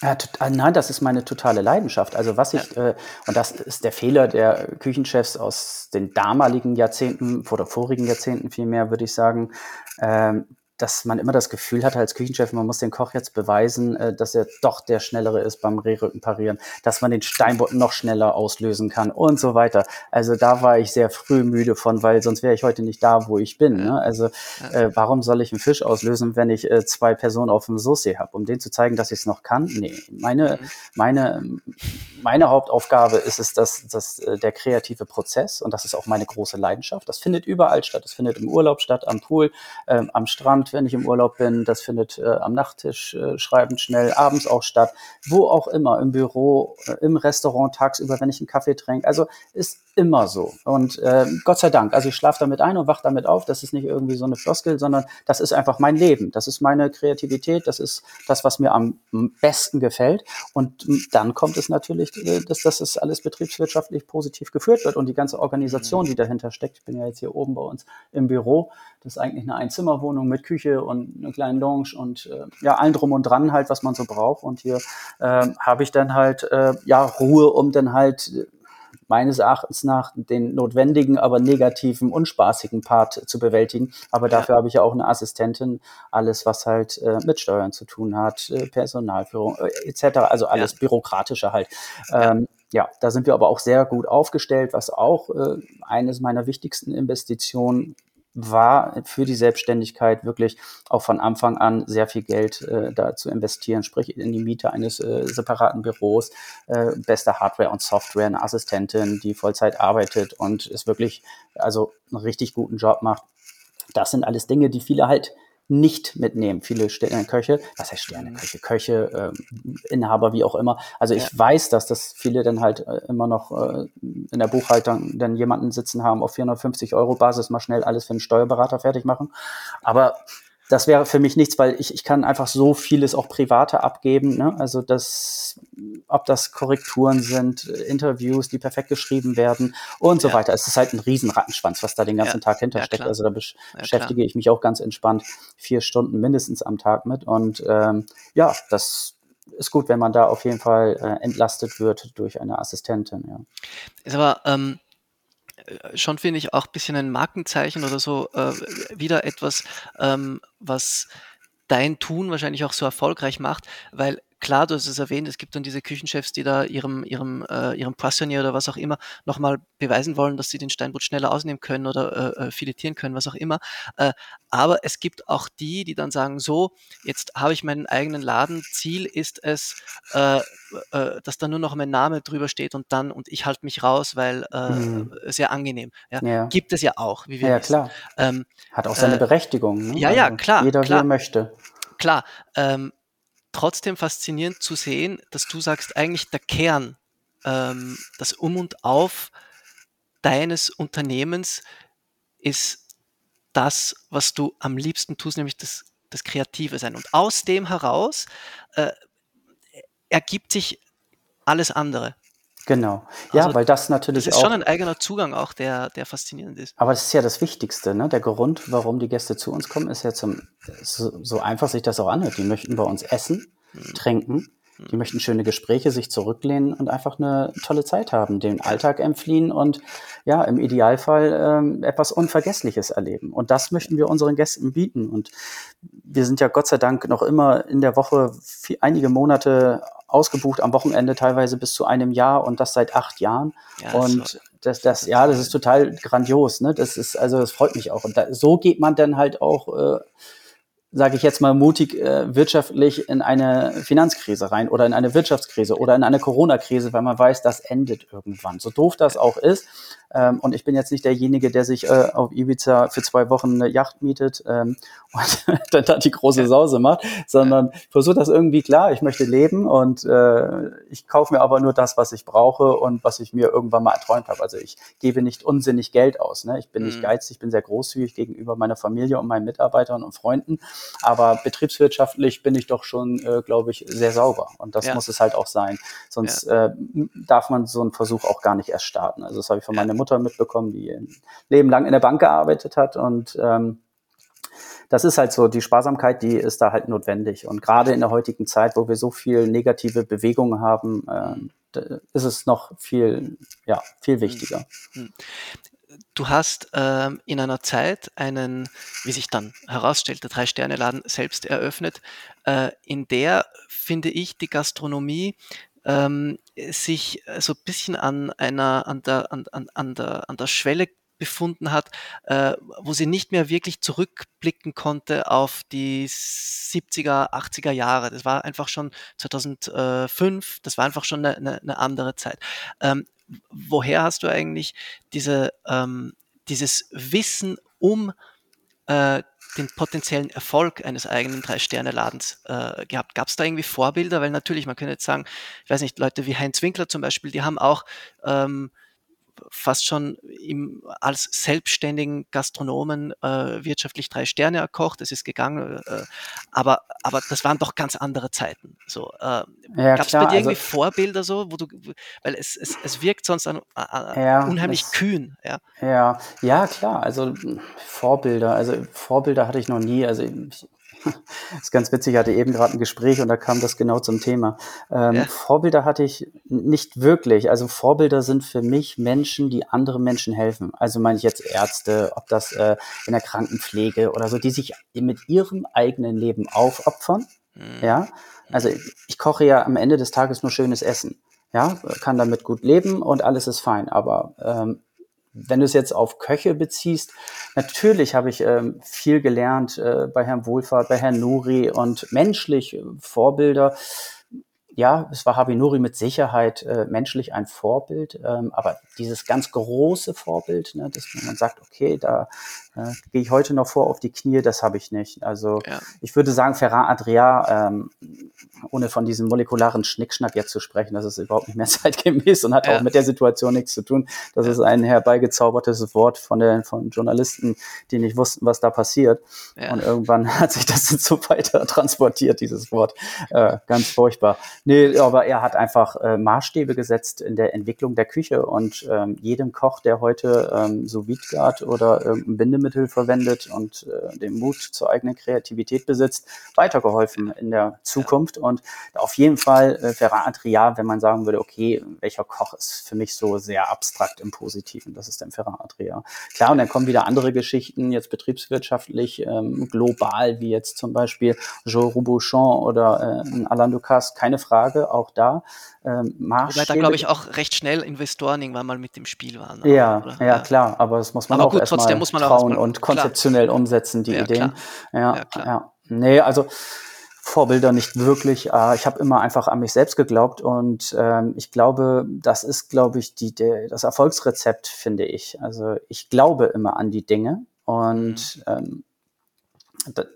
Ja, ah, nein, das ist meine totale Leidenschaft. Also was ich, ja. äh, und das ist der Fehler der Küchenchefs aus den damaligen Jahrzehnten oder vorigen Jahrzehnten vielmehr, würde ich sagen, ähm, dass man immer das Gefühl hat als Küchenchef, man muss den Koch jetzt beweisen, äh, dass er doch der Schnellere ist beim Rehrücken parieren, dass man den Steinbutt noch schneller auslösen kann und so weiter. Also da war ich sehr früh müde von, weil sonst wäre ich heute nicht da, wo ich bin. Ne? Also äh, warum soll ich einen Fisch auslösen, wenn ich äh, zwei Personen auf dem Sauce habe? Um denen zu zeigen, dass ich es noch kann? Nee, meine, mhm. meine, meine Hauptaufgabe ist es, dass, dass äh, der kreative Prozess, und das ist auch meine große Leidenschaft, das findet überall statt. Das findet im Urlaub statt, am Pool, ähm, am Strand, Abend, wenn ich im Urlaub bin. Das findet äh, am Nachttisch äh, schreiben schnell, abends auch statt. Wo auch immer, im Büro, äh, im Restaurant, tagsüber, wenn ich einen Kaffee trinke. Also ist immer so. Und äh, Gott sei Dank, also ich schlafe damit ein und wach damit auf. Das ist nicht irgendwie so eine Floskel, sondern das ist einfach mein Leben. Das ist meine Kreativität. Das ist das, was mir am besten gefällt. Und dann kommt es natürlich, äh, dass, dass das alles betriebswirtschaftlich positiv geführt wird und die ganze Organisation, die dahinter steckt. Ich bin ja jetzt hier oben bei uns im Büro. Das ist eigentlich eine Einzimmerwohnung mit Küche und einer kleinen Lounge und äh, ja, allen drum und dran halt, was man so braucht. Und hier äh, habe ich dann halt äh, ja Ruhe, um dann halt meines Erachtens nach den notwendigen, aber negativen, unspaßigen Part zu bewältigen. Aber dafür ja. habe ich ja auch eine Assistentin, alles, was halt äh, mit Steuern zu tun hat, äh, Personalführung äh, etc., also alles ja. bürokratische halt. Ähm, ja, da sind wir aber auch sehr gut aufgestellt, was auch äh, eines meiner wichtigsten Investitionen war für die Selbstständigkeit wirklich auch von Anfang an sehr viel Geld äh, da zu investieren, sprich in die Miete eines äh, separaten Büros, äh, beste Hardware und Software, eine Assistentin, die Vollzeit arbeitet und es wirklich also einen richtig guten Job macht. Das sind alles Dinge, die viele halt nicht mitnehmen. Viele Sterneköche, was heißt Sterneköche, Köche, äh, Inhaber, wie auch immer. Also ich ja. weiß, dass das viele dann halt äh, immer noch äh, in der Buchhaltung dann jemanden sitzen haben auf 450 Euro Basis mal schnell alles für einen Steuerberater fertig machen. Aber das wäre für mich nichts, weil ich, ich kann einfach so vieles auch private abgeben. Ne? Also das, ob das Korrekturen sind, Interviews, die perfekt geschrieben werden und so ja. weiter. Es ist halt ein Riesenrattenschwanz, was da den ganzen ja. Tag hintersteckt. Ja, also da besch beschäftige ich mich auch ganz entspannt vier Stunden mindestens am Tag mit. Und ähm, ja, das ist gut, wenn man da auf jeden Fall äh, entlastet wird durch eine Assistentin. Ja. Ist aber ähm, äh, schon finde ich auch ein bisschen ein Markenzeichen oder so äh, wieder etwas, ähm, was dein Tun wahrscheinlich auch so erfolgreich macht, weil klar, du hast es erwähnt, es gibt dann diese Küchenchefs, die da ihrem, ihrem, äh, ihrem Poissonnier oder was auch immer nochmal beweisen wollen, dass sie den Steinbutt schneller ausnehmen können oder äh, äh, filetieren können, was auch immer. Äh, aber es gibt auch die, die dann sagen, so, jetzt habe ich meinen eigenen Laden, Ziel ist es, äh, äh, dass da nur noch mein Name drüber steht und dann, und ich halte mich raus, weil äh, mhm. sehr angenehm. Ja? ja? Gibt es ja auch, wie wir ja, wissen. klar. Ähm, Hat auch seine äh, Berechtigung. Ne? Ja, ja, also klar. Jeder, klar. wie er möchte. Klar. Ähm, trotzdem faszinierend zu sehen, dass du sagst, eigentlich der Kern, ähm, das Um und Auf deines Unternehmens ist das, was du am liebsten tust, nämlich das, das Kreative sein. Und aus dem heraus äh, ergibt sich alles andere. Genau. Ja, also, weil das natürlich. Das ist auch, schon ein eigener Zugang auch, der, der faszinierend ist. Aber das ist ja das Wichtigste, ne? Der Grund, warum die Gäste zu uns kommen, ist ja zum, so, so einfach sich das auch anhört. Die möchten bei uns essen, mhm. trinken, die mhm. möchten schöne Gespräche, sich zurücklehnen und einfach eine tolle Zeit haben, den Alltag entfliehen und ja, im Idealfall ähm, etwas Unvergessliches erleben. Und das möchten wir unseren Gästen bieten. Und wir sind ja Gott sei Dank noch immer in der Woche viel, einige Monate ausgebucht, am Wochenende teilweise bis zu einem Jahr und das seit acht Jahren. Ja, und das, das, ja, das ist total grandios. Ne? Das ist, also das freut mich auch. Und da, so geht man dann halt auch. Äh, sage ich jetzt mal mutig, äh, wirtschaftlich in eine Finanzkrise rein oder in eine Wirtschaftskrise oder in eine Corona-Krise, weil man weiß, das endet irgendwann. So doof das auch ist. Ähm, und ich bin jetzt nicht derjenige, der sich äh, auf Ibiza für zwei Wochen eine Yacht mietet ähm, und dann da die große Sause macht, sondern versuche das irgendwie klar. Ich möchte leben und äh, ich kaufe mir aber nur das, was ich brauche und was ich mir irgendwann mal erträumt habe. Also ich gebe nicht unsinnig Geld aus. Ne? Ich bin mhm. nicht geizig, ich bin sehr großzügig gegenüber meiner Familie und meinen Mitarbeitern und Freunden. Aber betriebswirtschaftlich bin ich doch schon, äh, glaube ich, sehr sauber. Und das ja. muss es halt auch sein. Sonst ja. äh, darf man so einen Versuch auch gar nicht erst starten. Also das habe ich von ja. meiner Mutter mitbekommen, die ein Leben lang in der Bank gearbeitet hat. Und ähm, das ist halt so, die Sparsamkeit, die ist da halt notwendig. Und gerade in der heutigen Zeit, wo wir so viel negative Bewegungen haben, äh, ist es noch viel, ja, viel wichtiger. Du hast ähm, in einer Zeit einen, wie sich dann herausstellt, der Drei-Sterne-Laden selbst eröffnet, äh, in der, finde ich, die Gastronomie ähm, sich so ein bisschen an einer, an der, an, an, an der, an der Schwelle befunden hat, äh, wo sie nicht mehr wirklich zurückblicken konnte auf die 70er, 80er Jahre. Das war einfach schon 2005, das war einfach schon eine, eine, eine andere Zeit. Ähm, woher hast du eigentlich diese, ähm, dieses Wissen um äh, den potenziellen Erfolg eines eigenen Drei-Sterne-Ladens äh, gehabt? Gab es da irgendwie Vorbilder? Weil natürlich, man könnte jetzt sagen, ich weiß nicht, Leute wie Heinz Winkler zum Beispiel, die haben auch ähm, fast schon im, als selbstständigen Gastronomen äh, wirtschaftlich drei Sterne erkocht. Es ist gegangen, äh, aber, aber das waren doch ganz andere Zeiten. So, äh, ja, Gab es bei dir irgendwie also, Vorbilder so, wo du, weil es, es, es wirkt sonst an, an, ja, unheimlich das, kühn. Ja. ja, ja, klar. Also Vorbilder, also Vorbilder hatte ich noch nie. Also ich, das ist ganz witzig, ich hatte eben gerade ein Gespräch und da kam das genau zum Thema. Ähm, ja. Vorbilder hatte ich nicht wirklich. Also Vorbilder sind für mich Menschen, die anderen Menschen helfen. Also meine ich jetzt Ärzte, ob das äh, in der Krankenpflege oder so, die sich mit ihrem eigenen Leben aufopfern. Mhm. Ja, also ich koche ja am Ende des Tages nur schönes Essen. Ja, kann damit gut leben und alles ist fein. Aber ähm, wenn du es jetzt auf Köche beziehst, natürlich habe ich ähm, viel gelernt äh, bei Herrn Wohlfahrt, bei Herrn Nuri und menschlich äh, Vorbilder ja, es war Habinuri mit Sicherheit äh, menschlich ein Vorbild, ähm, aber dieses ganz große Vorbild, ne, dass man sagt, okay, da äh, gehe ich heute noch vor auf die Knie, das habe ich nicht. Also ja. ich würde sagen, Ferran Adria, ähm, ohne von diesem molekularen Schnickschnack jetzt zu sprechen, das ist überhaupt nicht mehr zeitgemäß und hat ja. auch mit der Situation nichts zu tun. Das ja. ist ein herbeigezaubertes Wort von, den von Journalisten, die nicht wussten, was da passiert. Und irgendwann hat sich das so weiter transportiert, dieses Wort. Äh, ganz furchtbar. Nee, aber er hat einfach äh, Maßstäbe gesetzt in der Entwicklung der Küche und ähm, jedem Koch, der heute ähm, so Wiedgard oder irgendein Bindemittel verwendet und äh, den Mut zur eigenen Kreativität besitzt, weitergeholfen in der Zukunft. Und auf jeden Fall äh, Ferran Adria, wenn man sagen würde, okay, welcher Koch ist für mich so sehr abstrakt im Positiven, das ist dann Ferran Adria. Klar, und dann kommen wieder andere Geschichten, jetzt betriebswirtschaftlich, ähm, global, wie jetzt zum Beispiel Joe Robuchon oder äh, Alain Ducasse, keine Frage Frage, auch da. Ähm, Wobei da, glaube ich, auch recht schnell Investoren irgendwann mal mit dem Spiel waren. Ja, ja, ja, klar, aber das muss man aber auch erstmal trauen erst und konzeptionell klar. umsetzen, die ja, Ideen. Ja, ja, ja. Nee, also Vorbilder nicht wirklich. Ich habe immer einfach an mich selbst geglaubt und ähm, ich glaube, das ist, glaube ich, die, der, das Erfolgsrezept, finde ich. Also ich glaube immer an die Dinge und mhm. ähm,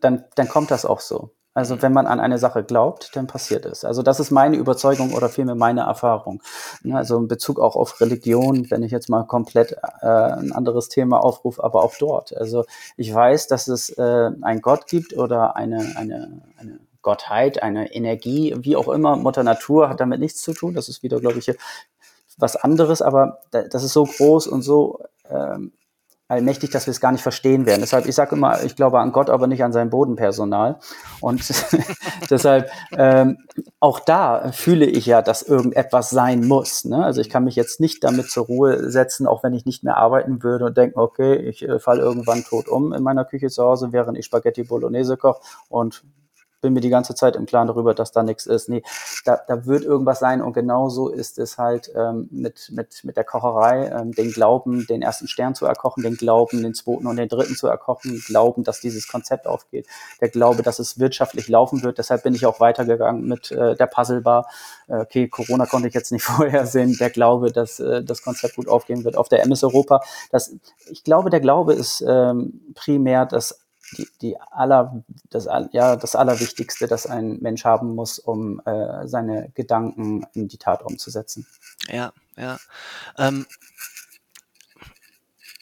dann, dann kommt das auch so. Also wenn man an eine Sache glaubt, dann passiert es. Also das ist meine Überzeugung oder vielmehr meine Erfahrung. Ne, also in Bezug auch auf Religion, wenn ich jetzt mal komplett äh, ein anderes Thema aufrufe, aber auch dort. Also ich weiß, dass es äh, einen Gott gibt oder eine, eine, eine Gottheit, eine Energie, wie auch immer. Mutter Natur hat damit nichts zu tun. Das ist wieder, glaube ich, was anderes, aber das ist so groß und so ähm, allmächtig, dass wir es gar nicht verstehen werden. Deshalb, ich sage immer, ich glaube an Gott, aber nicht an sein Bodenpersonal. Und deshalb, ähm, auch da fühle ich ja, dass irgendetwas sein muss. Ne? Also ich kann mich jetzt nicht damit zur Ruhe setzen, auch wenn ich nicht mehr arbeiten würde und denken, okay, ich äh, falle irgendwann tot um in meiner Küche zu Hause, während ich Spaghetti Bolognese koche und bin mir die ganze Zeit im Klaren darüber, dass da nichts ist. Nee, da, da wird irgendwas sein und genauso ist es halt ähm, mit, mit, mit der Kocherei, ähm, den Glauben, den ersten Stern zu erkochen, den Glauben, den zweiten und den dritten zu erkochen, Glauben, dass dieses Konzept aufgeht, der Glaube, dass es wirtschaftlich laufen wird. Deshalb bin ich auch weitergegangen mit äh, der Puzzlebar. Äh, okay, Corona konnte ich jetzt nicht vorhersehen. Der Glaube, dass äh, das Konzept gut aufgehen wird auf der MS Europa. Das, ich glaube, der Glaube ist ähm, primär das die, die aller, das, ja, das Allerwichtigste, das ein Mensch haben muss, um äh, seine Gedanken in die Tat umzusetzen. Ja, ja. Ähm,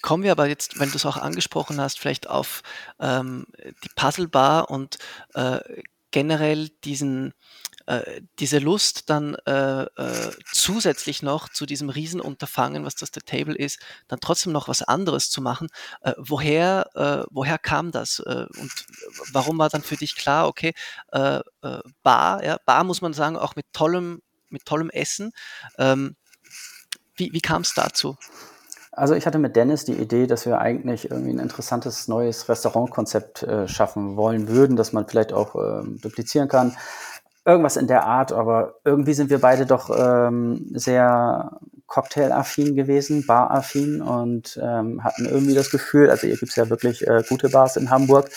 kommen wir aber jetzt, wenn du es auch angesprochen hast, vielleicht auf ähm, die Puzzlebar und äh, generell diesen äh, diese Lust dann äh, äh, zusätzlich noch zu diesem Riesenunterfangen, was das The Table ist, dann trotzdem noch was anderes zu machen. Äh, woher, äh, woher kam das? Äh, und warum war dann für dich klar, okay, äh, äh, Bar, ja, Bar muss man sagen, auch mit tollem, mit tollem Essen. Ähm, wie wie kam es dazu? Also ich hatte mit Dennis die Idee, dass wir eigentlich irgendwie ein interessantes neues Restaurantkonzept äh, schaffen wollen würden, das man vielleicht auch äh, duplizieren kann. Irgendwas in der Art, aber irgendwie sind wir beide doch ähm, sehr cocktail-affin gewesen, bar-affin und ähm, hatten irgendwie das Gefühl, also hier gibt's ja wirklich äh, gute Bars in Hamburg,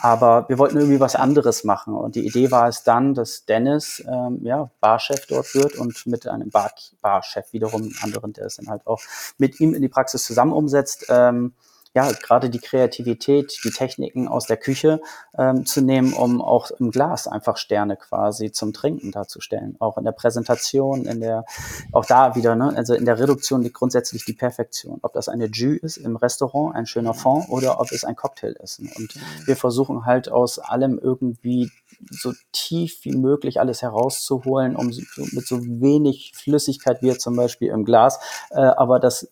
aber wir wollten irgendwie was anderes machen. Und die Idee war es dann, dass Dennis ähm, ja, Barchef dort wird und mit einem Bar Barchef wiederum anderen, der es dann halt auch mit ihm in die Praxis zusammen umsetzt, ähm, ja, gerade die Kreativität, die Techniken aus der Küche ähm, zu nehmen, um auch im Glas einfach Sterne quasi zum Trinken darzustellen. Auch in der Präsentation, in der, auch da wieder, ne, also in der Reduktion liegt grundsätzlich die Perfektion. Ob das eine Jus ist im Restaurant, ein schöner Fond, oder ob es ein Cocktail ist. Und wir versuchen halt aus allem irgendwie so tief wie möglich alles herauszuholen, um mit so wenig Flüssigkeit wie zum Beispiel im Glas, äh, aber das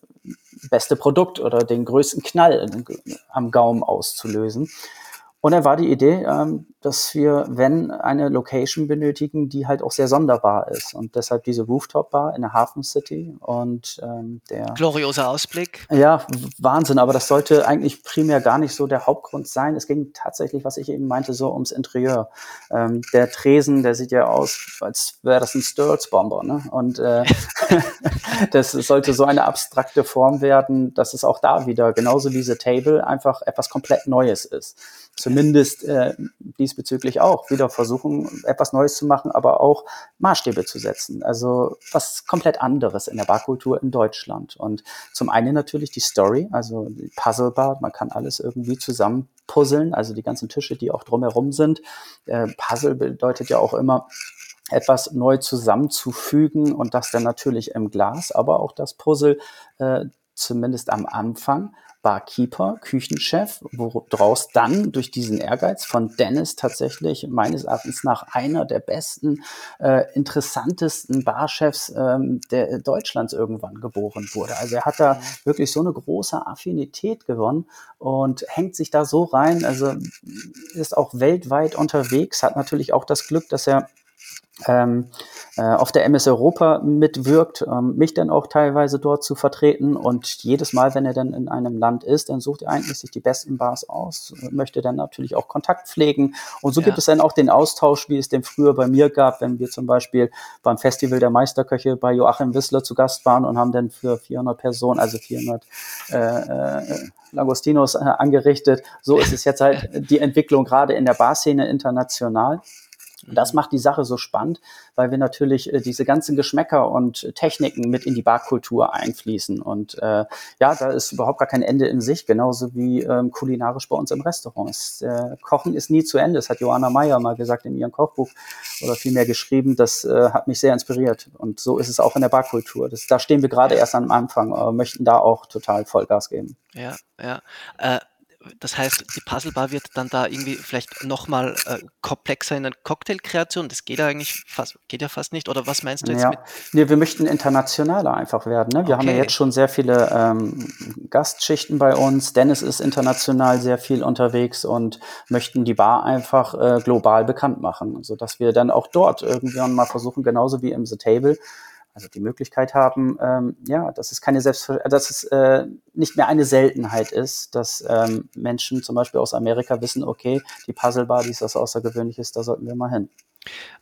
beste Produkt oder den größten Knall am Gaumen auszulösen. Und dann war die Idee, ähm, dass wir, wenn eine Location benötigen, die halt auch sehr sonderbar ist. Und deshalb diese Rooftop-Bar in der Hafen City und ähm, der. Glorioser Ausblick. Ja, Wahnsinn. Aber das sollte eigentlich primär gar nicht so der Hauptgrund sein. Es ging tatsächlich, was ich eben meinte, so ums Interieur. Ähm, der Tresen, der sieht ja aus, als wäre das ein Sturz-Bomber. Ne? Und äh, das sollte so eine abstrakte Form werden, dass es auch da wieder, genauso wie diese Table, einfach etwas komplett Neues ist zumindest äh, diesbezüglich auch wieder versuchen, etwas Neues zu machen, aber auch Maßstäbe zu setzen. Also was komplett anderes in der Barkultur in Deutschland. Und zum einen natürlich die Story, also die Puzzlebar, man kann alles irgendwie zusammen puzzeln, also die ganzen Tische, die auch drumherum sind. Äh, Puzzle bedeutet ja auch immer, etwas neu zusammenzufügen und das dann natürlich im Glas, aber auch das Puzzle äh, zumindest am Anfang Barkeeper, Küchenchef, woraus dann durch diesen Ehrgeiz von Dennis tatsächlich meines Erachtens nach einer der besten, äh, interessantesten Barchefs ähm, der Deutschlands irgendwann geboren wurde. Also er hat da wirklich so eine große Affinität gewonnen und hängt sich da so rein, also ist auch weltweit unterwegs, hat natürlich auch das Glück, dass er ähm, äh, auf der MS Europa mitwirkt, ähm, mich dann auch teilweise dort zu vertreten. Und jedes Mal, wenn er dann in einem Land ist, dann sucht er eigentlich sich die besten Bars aus, möchte dann natürlich auch Kontakt pflegen. Und so ja. gibt es dann auch den Austausch, wie es den früher bei mir gab, wenn wir zum Beispiel beim Festival der Meisterköche bei Joachim Wissler zu Gast waren und haben dann für 400 Personen, also 400 äh, äh, Lagostinos äh, angerichtet. So ist es jetzt halt die Entwicklung gerade in der Barszene international. Das macht die Sache so spannend, weil wir natürlich äh, diese ganzen Geschmäcker und Techniken mit in die Barkultur einfließen. Und äh, ja, da ist überhaupt gar kein Ende in sich, genauso wie ähm, kulinarisch bei uns im Restaurant. Es, äh, Kochen ist nie zu Ende. Das hat Johanna Meyer mal gesagt in ihrem Kochbuch oder vielmehr geschrieben. Das äh, hat mich sehr inspiriert. Und so ist es auch in der Barkultur. Das, da stehen wir gerade erst am Anfang, aber möchten da auch total Vollgas geben. Ja, ja. Äh das heißt, die Puzzlebar wird dann da irgendwie vielleicht nochmal äh, komplexer in der Cocktailkreation. Das geht ja eigentlich fast, geht ja fast nicht. Oder was meinst du jetzt ja. mit? Nee, wir möchten internationaler einfach werden. Ne? Wir okay. haben ja jetzt schon sehr viele ähm, Gastschichten bei uns. Dennis ist international sehr viel unterwegs und möchten die Bar einfach äh, global bekannt machen, sodass wir dann auch dort irgendwann mal versuchen, genauso wie im The Table, also die Möglichkeit haben, ähm, ja, dass es keine Selbstver dass es äh, nicht mehr eine Seltenheit ist, dass ähm, Menschen zum Beispiel aus Amerika wissen, okay, die Puzzlebar, die ist was Außergewöhnliches, da sollten wir mal hin.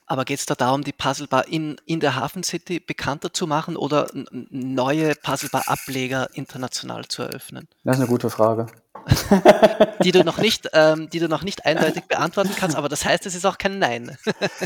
Aber geht es da darum, die Puzzlebar in, in der Hafen City bekannter zu machen oder neue Puzzlebar-Ableger international zu eröffnen? Das ist eine gute Frage. Die du noch nicht, ähm, die du noch nicht eindeutig beantworten kannst, aber das heißt, es ist auch kein Nein.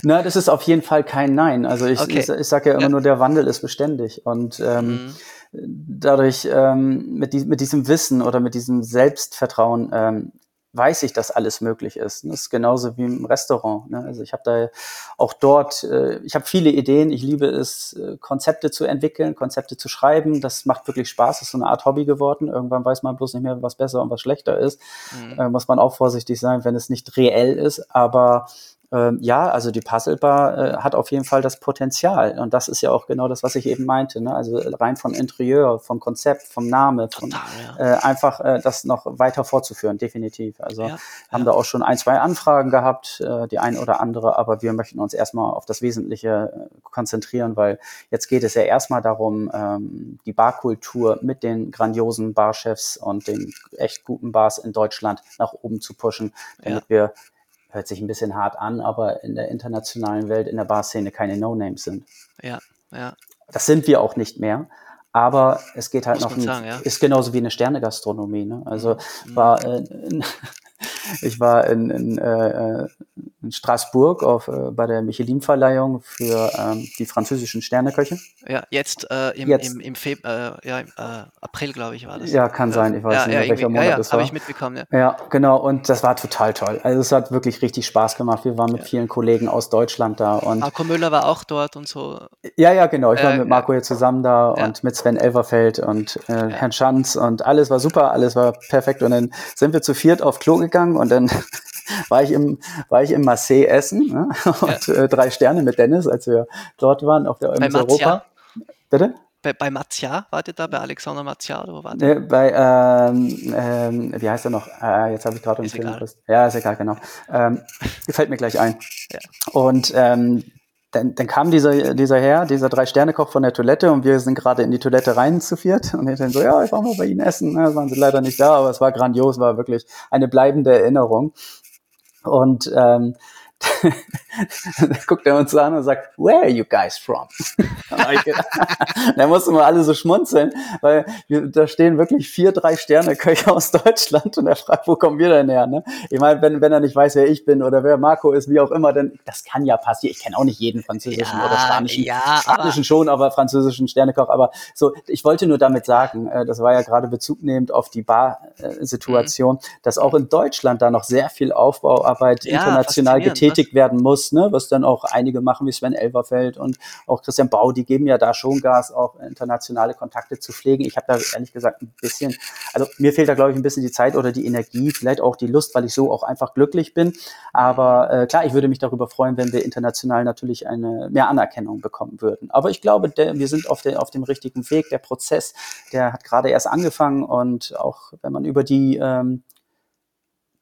Na, das ist auf jeden Fall kein Nein. Also ich, okay. ich, ich sage ja immer ja. nur, der Wandel ist beständig und ähm, mhm. dadurch ähm, mit, die, mit diesem Wissen oder mit diesem Selbstvertrauen ähm, weiß ich, dass alles möglich ist. Das ist genauso wie im Restaurant. Ne? Also ich habe da auch dort, äh, ich habe viele Ideen. Ich liebe es, äh, Konzepte zu entwickeln, Konzepte zu schreiben. Das macht wirklich Spaß. Das ist so eine Art Hobby geworden. Irgendwann weiß man bloß nicht mehr, was besser und was schlechter ist. Mhm. Äh, muss man auch vorsichtig sein, wenn es nicht reell ist. Aber ähm, ja, also die Puzzlebar äh, hat auf jeden Fall das Potenzial. Und das ist ja auch genau das, was ich eben meinte. Ne? Also rein von Interieur, vom Konzept, vom Name, von, Total, ja. äh, einfach äh, das noch weiter fortzuführen, definitiv. Also ja, haben ja. da auch schon ein, zwei Anfragen gehabt, äh, die ein oder andere, aber wir möchten uns erstmal auf das Wesentliche äh, konzentrieren, weil jetzt geht es ja erstmal darum, ähm, die Barkultur mit den grandiosen Barchefs und den echt guten Bars in Deutschland nach oben zu pushen, damit wir hört sich ein bisschen hart an, aber in der internationalen Welt, in der Barszene keine No-Names sind. Ja, ja. Das sind wir auch nicht mehr. Aber es geht halt Muss noch, ein, sagen, ja. ist genauso wie eine Sternegastronomie. Ne? Also mhm. war, äh, ich war in, in, äh, in Straßburg auf, äh, bei der Michelin-Verleihung für ähm, die französischen Sterneköche. Ja, jetzt äh, im, jetzt. im, im Feb äh, ja, im, äh, April, glaube ich, war das. Ja, kann sein, ich weiß ja, nicht, ja, welcher Monat ja, das war. habe ich mitbekommen, ja. Ja, genau, und das war total toll. Also es hat wirklich richtig Spaß gemacht. Wir waren mit vielen Kollegen aus Deutschland da. und Marco Müller war auch dort und so. Ja, ja, genau. Ich war mit Marco hier zusammen da und mit Sven Elverfeld und äh, Herrn Schanz und alles war super, alles war perfekt. Und dann sind wir zu viert auf Klo gegangen und dann war ich im, war ich im Marseille essen ne? und ja. äh, drei Sterne mit Dennis, als wir dort waren auf der Bei Europa. Bitte? Bei, bei Marzia, wartet da, bei Alexander Marzia oder wo war der? bei, ähm, ähm, wie heißt er noch? Äh, jetzt habe ich gerade einen Film. Ja, ist egal, genau. Ähm, gefällt mir gleich ein. Ja. Und ähm, dann, dann kam dieser, dieser Herr, dieser Drei-Sterne-Koch von der Toilette und wir sind gerade in die Toilette rein zu viert und er dann so, ja, ich war mal bei Ihnen essen. Da waren sie leider nicht da, aber es war grandios, war wirklich eine bleibende Erinnerung. Und ähm, dann guckt er uns an und sagt, where are you guys from? da mussten wir alle so schmunzeln, weil wir, da stehen wirklich vier, drei Sterne Köche aus Deutschland und er fragt, wo kommen wir denn her? Ne? Ich meine, wenn, wenn er nicht weiß, wer ich bin oder wer Marco ist, wie auch immer, dann das kann ja passieren. Ich kenne auch nicht jeden französischen ja, oder spanischen, ja, spanischen schon, aber französischen Sternekoch. Aber so, ich wollte nur damit sagen, äh, das war ja gerade bezugnehmend auf die Bar-Situation, mhm. dass auch in Deutschland da noch sehr viel Aufbauarbeit ja, international getätigt werden muss, ne? was dann auch einige machen, wie Sven Elverfeld und auch Christian Bau, die geben ja da schon Gas, auch internationale Kontakte zu pflegen. Ich habe da ehrlich gesagt ein bisschen, also mir fehlt da glaube ich ein bisschen die Zeit oder die Energie, vielleicht auch die Lust, weil ich so auch einfach glücklich bin. Aber äh, klar, ich würde mich darüber freuen, wenn wir international natürlich eine mehr Anerkennung bekommen würden. Aber ich glaube, der, wir sind auf, der, auf dem richtigen Weg. Der Prozess, der hat gerade erst angefangen und auch wenn man über die ähm,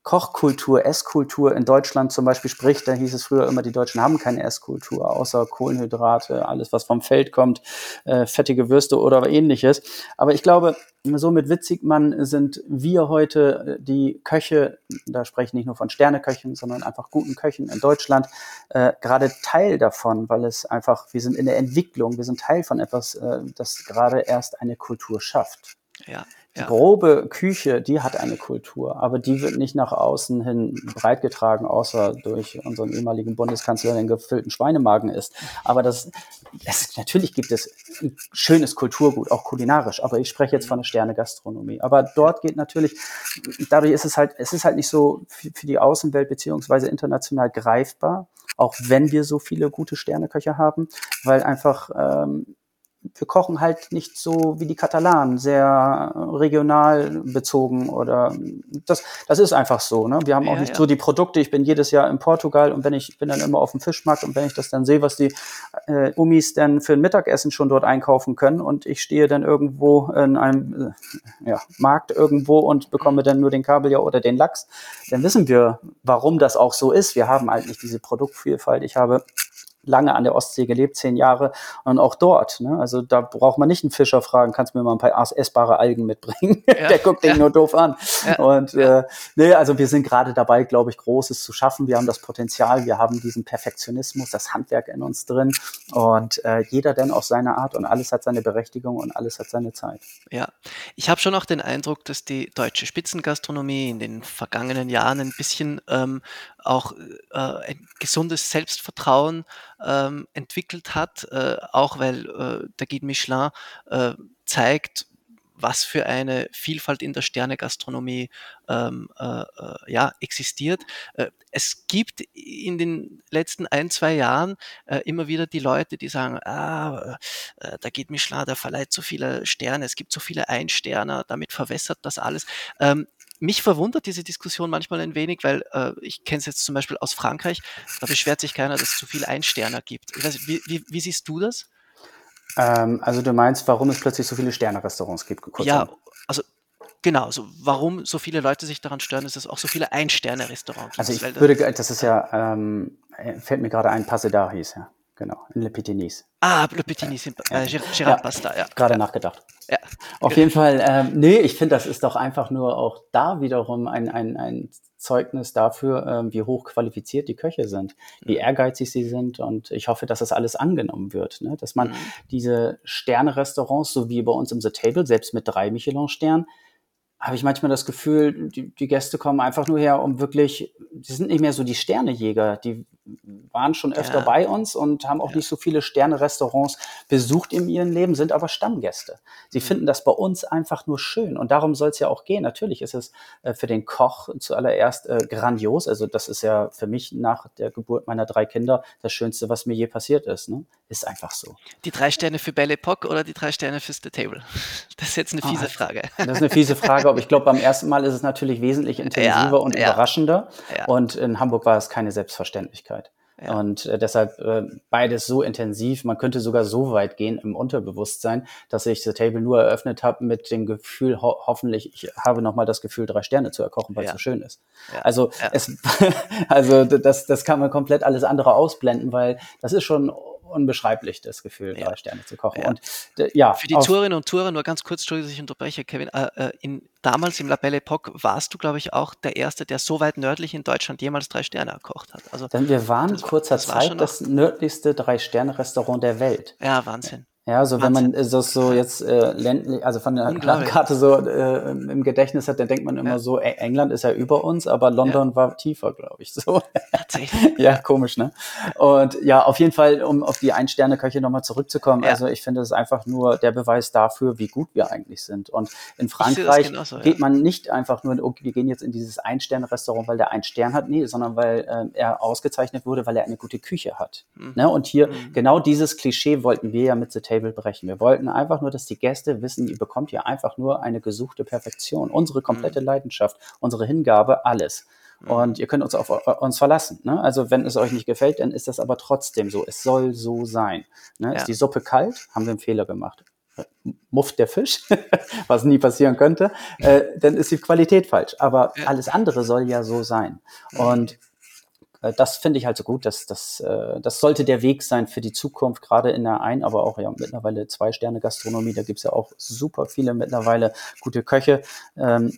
Kochkultur, Esskultur in Deutschland zum Beispiel spricht, da hieß es früher immer, die Deutschen haben keine Esskultur, außer Kohlenhydrate, alles was vom Feld kommt, äh, fettige Würste oder ähnliches. Aber ich glaube, so mit Witzigmann sind wir heute äh, die Köche, da spreche ich nicht nur von Sterneköchen, sondern einfach guten Köchen in Deutschland, äh, gerade Teil davon, weil es einfach, wir sind in der Entwicklung, wir sind Teil von etwas, äh, das gerade erst eine Kultur schafft. Ja. Die ja. grobe Küche, die hat eine Kultur, aber die wird nicht nach außen hin breitgetragen, außer durch unseren ehemaligen Bundeskanzler, der den gefüllten Schweinemagen ist. Aber das, das, natürlich gibt es schönes Kulturgut, auch kulinarisch, aber ich spreche jetzt von der Sterne-Gastronomie. Aber dort geht natürlich, dadurch ist es halt, es ist halt nicht so für, für die Außenwelt beziehungsweise international greifbar, auch wenn wir so viele gute Sterneköche haben, weil einfach ähm, wir kochen halt nicht so wie die Katalanen, sehr regional bezogen oder das, das ist einfach so. Ne? Wir haben auch nicht ja. so die Produkte. Ich bin jedes Jahr in Portugal und wenn ich bin dann immer auf dem Fischmarkt und wenn ich das dann sehe, was die äh, Umis dann für ein Mittagessen schon dort einkaufen können und ich stehe dann irgendwo in einem äh, ja, Markt irgendwo und bekomme dann nur den Kabeljau oder den Lachs, dann wissen wir, warum das auch so ist. Wir haben halt nicht diese Produktvielfalt. Ich habe lange an der Ostsee gelebt, zehn Jahre und auch dort. Ne? Also da braucht man nicht einen Fischer fragen, kannst du mir mal ein paar essbare Algen mitbringen? Ja, der guckt den nur doof an. Und äh, nee, also wir sind gerade dabei, glaube ich, Großes zu schaffen. Wir haben das Potenzial, wir haben diesen Perfektionismus, das Handwerk in uns drin und äh, jeder denn auf seine Art und alles hat seine Berechtigung und alles hat seine Zeit. Ja, ich habe schon auch den Eindruck, dass die deutsche Spitzengastronomie in den vergangenen Jahren ein bisschen ähm, auch äh, ein gesundes Selbstvertrauen ähm, entwickelt hat, äh, auch weil äh, der Guide Michelin äh, zeigt, was für eine Vielfalt in der Sternegastronomie ähm, äh, äh, ja, existiert. Äh, es gibt in den letzten ein, zwei Jahren äh, immer wieder die Leute, die sagen, ah, äh, da geht Michelin, der verleiht so viele Sterne, es gibt so viele Einsterner, damit verwässert das alles. Ähm, mich verwundert diese Diskussion manchmal ein wenig, weil äh, ich kenne es jetzt zum Beispiel aus Frankreich, da beschwert sich keiner, dass es zu viele Einsterner gibt. Weiß, wie, wie, wie, siehst du das? Ähm, also du meinst, warum es plötzlich so viele Sterne-Restaurants gibt? Kurz ja, also genau, so warum so viele Leute sich daran stören, dass es auch so viele Ein-Sterne-Restaurants gibt. Also ich würde, das ist ja, ähm, fällt mir gerade ein, Passedar hieß ja. Genau, in Le Petit Ah, Le Petit Nice, äh, äh, Gérard ja, Pasta, ja. Gerade nachgedacht. Ja. Auf genau. jeden Fall, ähm, nee, ich finde, das ist doch einfach nur auch da wiederum ein, ein, ein Zeugnis dafür, ähm, wie hoch qualifiziert die Köche sind, wie mhm. ehrgeizig sie sind und ich hoffe, dass das alles angenommen wird, ne? dass man mhm. diese Sterne-Restaurants, so wie bei uns im The Table, selbst mit drei Michelin-Sternen, habe ich manchmal das Gefühl, die, die, Gäste kommen einfach nur her, um wirklich, die sind nicht mehr so die Sternejäger, die waren schon öfter ja. bei uns und haben auch ja. nicht so viele Sterne-Restaurants besucht in ihrem Leben, sind aber Stammgäste. Sie mhm. finden das bei uns einfach nur schön und darum soll es ja auch gehen. Natürlich ist es äh, für den Koch zuallererst äh, grandios. Also das ist ja für mich nach der Geburt meiner drei Kinder das Schönste, was mir je passiert ist. Ne? Ist einfach so. Die drei Sterne für Belle Epoque oder die drei Sterne fürs The Table? Das ist jetzt eine fiese ah, Frage. Das ist eine fiese Frage, aber ich glaube, beim ersten Mal ist es natürlich wesentlich intensiver ja, und überraschender. Und in Hamburg war es keine Selbstverständlichkeit. Ja. Und äh, deshalb äh, beides so intensiv. Man könnte sogar so weit gehen im Unterbewusstsein, dass ich The Table nur eröffnet habe mit dem Gefühl, ho hoffentlich, ich habe nochmal das Gefühl, drei Sterne zu erkochen, weil ja. es so schön ist. Ja. Also, es, also das, das kann man komplett alles andere ausblenden, weil das ist schon unbeschreiblich, das Gefühl, ja. drei Sterne zu kochen. Ja. Und ja. Für die Tourinnen und Tourer, nur ganz kurz, Entschuldigung, dass ich unterbreche, Kevin, äh, äh, in, damals im La Belle Epoque warst du, glaube ich, auch der Erste, der so weit nördlich in Deutschland jemals drei Sterne erkocht hat. Also, Denn wir waren das, kurzer das Zeit das nördlichste Drei-Sterne-Restaurant der Welt. Ja, Wahnsinn. Ja, so wenn man das so jetzt äh, ländlich, also von der Landkarte so äh, im Gedächtnis hat, dann denkt man immer ja. so, England ist ja über uns, aber London ja. war tiefer, glaube ich. So. Tatsächlich. ja, komisch, ne? Und ja, auf jeden Fall, um auf die Ein-Sterne-Köche nochmal zurückzukommen, ja. also ich finde es einfach nur der Beweis dafür, wie gut wir eigentlich sind. Und in Frankreich genauso, geht man nicht einfach nur, okay, wir gehen jetzt in dieses Ein-Sterne-Restaurant, weil der ein Stern hat, nee, sondern weil äh, er ausgezeichnet wurde, weil er eine gute Küche hat. Mhm. Ne? Und hier, mhm. genau dieses Klischee wollten wir ja mit The Table brechen. Wir wollten einfach nur, dass die Gäste wissen, ihr bekommt hier einfach nur eine gesuchte Perfektion. Unsere komplette mhm. Leidenschaft, unsere Hingabe, alles. Mhm. Und ihr könnt uns auf uns verlassen. Ne? Also wenn es euch nicht gefällt, dann ist das aber trotzdem so. Es soll so sein. Ne? Ja. Ist die Suppe kalt, haben wir einen Fehler gemacht. Mufft der Fisch, was nie passieren könnte, äh, dann ist die Qualität falsch. Aber alles andere soll ja so sein. Mhm. Und äh, das finde ich halt so gut, dass das, äh, das sollte der Weg sein für die Zukunft, gerade in der Ein-, aber auch ja mittlerweile Zwei-Sterne-Gastronomie. Da gibt es ja auch super viele mittlerweile gute Köche. Ähm,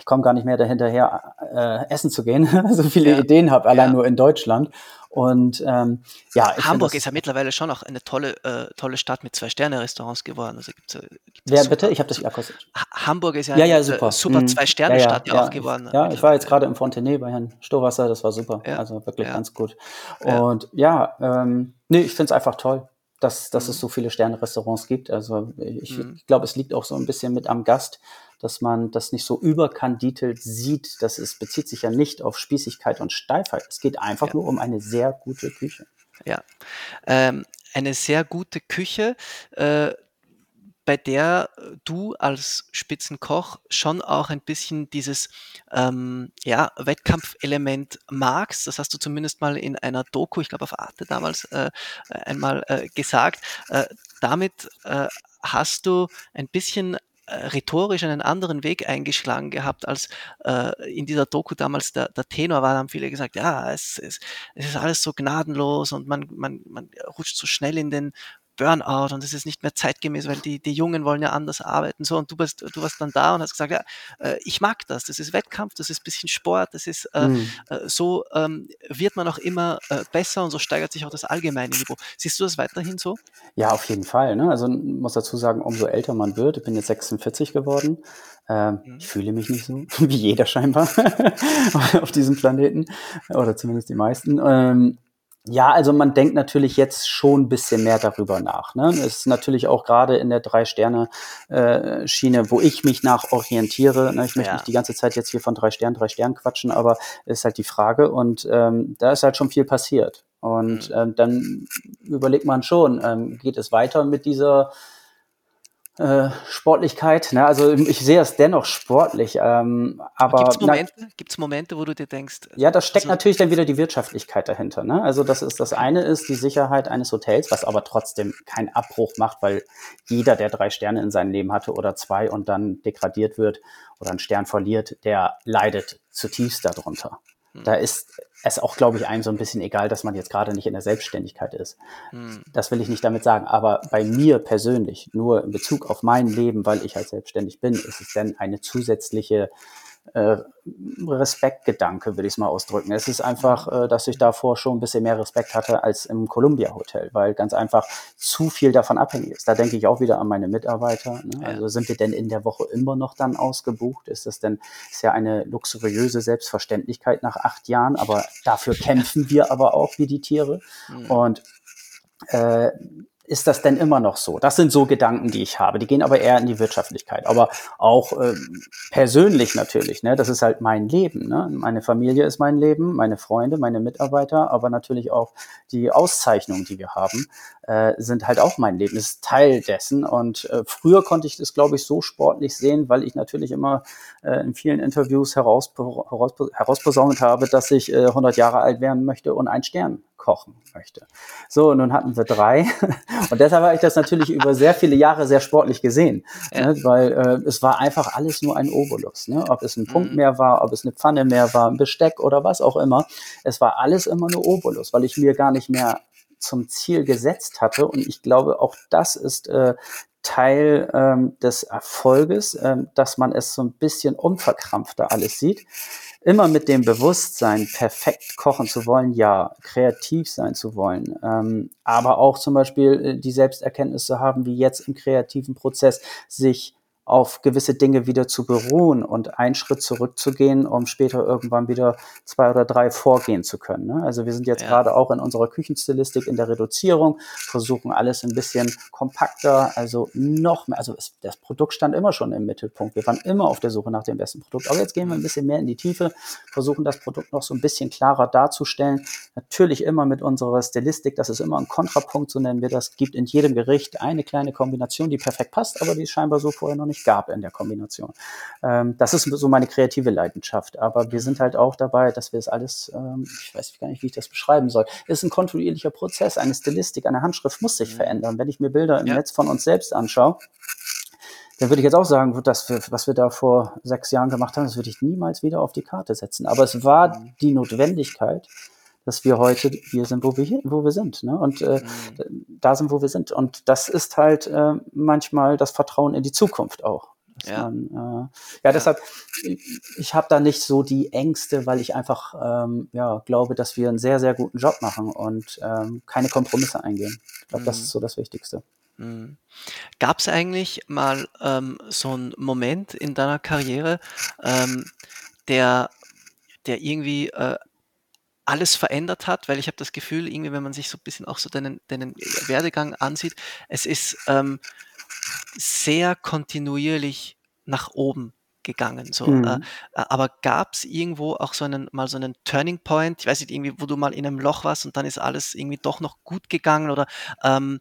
ich komme gar nicht mehr dahinterher, äh, essen zu gehen, so viele ja. Ideen habe, allein ja. nur in Deutschland. Und ähm, ja, Hamburg ist ja mittlerweile schon auch eine tolle, äh, tolle Stadt mit Zwei-Sterne-Restaurants geworden. Also gibt's, äh, gibt's Wer bitte? Ich habe das akustisch. Hamburg ist ja, ja, ja super, super mhm. Zwei-Sterne-Stadt ja, ja, auch geworden. Ja, ich war jetzt gerade im Fontenay bei Herrn Stowasser, das war super. also wirklich ganz gut. Und ja, ähm, nee, ich finde es einfach toll dass, dass mhm. es so viele Sterne-Restaurants gibt. Also ich, mhm. ich glaube, es liegt auch so ein bisschen mit am Gast, dass man das nicht so überkandidelt sieht. Das ist, bezieht sich ja nicht auf Spießigkeit und Steifheit. Es geht einfach ja. nur um eine sehr gute Küche. Ja, ähm, eine sehr gute Küche. Äh, bei der du als Spitzenkoch schon auch ein bisschen dieses ähm, ja, Wettkampfelement magst. Das hast du zumindest mal in einer Doku, ich glaube auf Arte damals, äh, einmal äh, gesagt. Äh, damit äh, hast du ein bisschen rhetorisch einen anderen Weg eingeschlagen gehabt, als äh, in dieser Doku damals. Der, der Tenor war, haben viele gesagt, ja, es, es, es ist alles so gnadenlos und man, man, man rutscht so schnell in den Burnout und es ist nicht mehr zeitgemäß, weil die, die Jungen wollen ja anders arbeiten. So, und du bist, du warst dann da und hast gesagt, ja, äh, ich mag das, das ist Wettkampf, das ist ein bisschen Sport, das ist äh, mhm. äh, so ähm, wird man auch immer äh, besser und so steigert sich auch das allgemeine Niveau. Siehst du das weiterhin so? Ja, auf jeden Fall. Ne? Also muss dazu sagen, umso älter man wird, ich bin jetzt 46 geworden, ähm, mhm. Ich fühle mich nicht so, wie jeder scheinbar auf diesem Planeten, oder zumindest die meisten. Ähm, ja, also man denkt natürlich jetzt schon ein bisschen mehr darüber nach. Ne? Es ist natürlich auch gerade in der Drei-Sterne-Schiene, äh, wo ich mich nach orientiere. Ne? Ich möchte ja. nicht die ganze Zeit jetzt hier von drei Sternen, drei Sternen quatschen, aber ist halt die Frage. Und ähm, da ist halt schon viel passiert. Und mhm. ähm, dann überlegt man schon, ähm, geht es weiter mit dieser äh, Sportlichkeit. Ne? Also ich sehe es dennoch sportlich. Ähm, aber gibt es Momente, gibt's Momente, wo du dir denkst? Ja, da steckt also, natürlich dann wieder die Wirtschaftlichkeit dahinter. Ne? Also das ist das eine ist die Sicherheit eines Hotels, was aber trotzdem keinen Abbruch macht, weil jeder, der drei Sterne in seinem Leben hatte oder zwei und dann degradiert wird oder einen Stern verliert, der leidet zutiefst darunter. Hm. Da ist es auch, glaube ich, einem so ein bisschen egal, dass man jetzt gerade nicht in der Selbstständigkeit ist. Hm. Das will ich nicht damit sagen. Aber bei mir persönlich, nur in Bezug auf mein Leben, weil ich halt selbstständig bin, ist es dann eine zusätzliche äh, Respektgedanke, will ich es mal ausdrücken. Es ist einfach, äh, dass ich davor schon ein bisschen mehr Respekt hatte als im Columbia Hotel, weil ganz einfach zu viel davon abhängig ist. Da denke ich auch wieder an meine Mitarbeiter. Ne? Also sind wir denn in der Woche immer noch dann ausgebucht? Ist das denn, ist ja eine luxuriöse Selbstverständlichkeit nach acht Jahren, aber dafür kämpfen wir aber auch wie die Tiere. Mhm. Und äh, ist das denn immer noch so? Das sind so Gedanken, die ich habe. Die gehen aber eher in die Wirtschaftlichkeit, aber auch äh, persönlich natürlich. Ne? Das ist halt mein Leben. Ne? Meine Familie ist mein Leben, meine Freunde, meine Mitarbeiter, aber natürlich auch die Auszeichnungen, die wir haben, äh, sind halt auch mein Leben. Das ist Teil dessen. Und äh, früher konnte ich das, glaube ich, so sportlich sehen, weil ich natürlich immer äh, in vielen Interviews heraus, heraus, herausposaunt habe, dass ich äh, 100 Jahre alt werden möchte und ein Stern kochen möchte. So, nun hatten wir drei. Und deshalb habe ich das natürlich über sehr viele Jahre sehr sportlich gesehen. Ne, weil äh, es war einfach alles nur ein Obolus. Ne? Ob es ein Punkt mhm. mehr war, ob es eine Pfanne mehr war, ein Besteck oder was auch immer. Es war alles immer nur Obolus, weil ich mir gar nicht mehr zum Ziel gesetzt hatte. Und ich glaube, auch das ist äh, Teil ähm, des Erfolges, ähm, dass man es so ein bisschen unverkrampfter alles sieht immer mit dem Bewusstsein, perfekt kochen zu wollen, ja, kreativ sein zu wollen, ähm, aber auch zum Beispiel äh, die Selbsterkenntnis zu haben, wie jetzt im kreativen Prozess sich auf gewisse Dinge wieder zu beruhen und einen Schritt zurückzugehen, um später irgendwann wieder zwei oder drei vorgehen zu können. Ne? Also wir sind jetzt ja. gerade auch in unserer Küchenstilistik in der Reduzierung, versuchen alles ein bisschen kompakter, also noch mehr, also es, das Produkt stand immer schon im Mittelpunkt. Wir waren immer auf der Suche nach dem besten Produkt. Aber jetzt gehen wir ein bisschen mehr in die Tiefe, versuchen das Produkt noch so ein bisschen klarer darzustellen. Natürlich immer mit unserer Stilistik, das ist immer ein Kontrapunkt, so nennen wir das, gibt in jedem Gericht eine kleine Kombination, die perfekt passt, aber die ist scheinbar so vorher noch nicht gab in der Kombination. Ähm, das ist so meine kreative Leidenschaft. Aber wir sind halt auch dabei, dass wir es alles, ähm, ich weiß gar nicht, wie ich das beschreiben soll. Ist ein kontinuierlicher Prozess. Eine Stilistik, eine Handschrift muss sich mhm. verändern. Wenn ich mir Bilder im ja. Netz von uns selbst anschaue, dann würde ich jetzt auch sagen, wir, was wir da vor sechs Jahren gemacht haben, das würde ich niemals wieder auf die Karte setzen. Aber es war mhm. die Notwendigkeit, dass wir heute hier sind, wo wir hier, wo wir sind, ne? Und äh, mhm. da sind, wo wir sind. Und das ist halt äh, manchmal das Vertrauen in die Zukunft auch. Ja. Man, äh, ja, deshalb, ich, ich habe da nicht so die Ängste, weil ich einfach ähm, ja, glaube, dass wir einen sehr, sehr guten Job machen und ähm, keine Kompromisse eingehen. Ich glaube, mhm. das ist so das Wichtigste. Mhm. Gab es eigentlich mal ähm, so einen Moment in deiner Karriere, ähm, der, der irgendwie äh, alles verändert hat, weil ich habe das Gefühl, irgendwie, wenn man sich so ein bisschen auch so deinen, deinen Werdegang ansieht, es ist ähm, sehr kontinuierlich nach oben gegangen. So. Mhm. Äh, äh aber gab es irgendwo auch so einen, mal so einen Turning Point, ich weiß nicht, irgendwie, wo du mal in einem Loch warst und dann ist alles irgendwie doch noch gut gegangen oder ähm,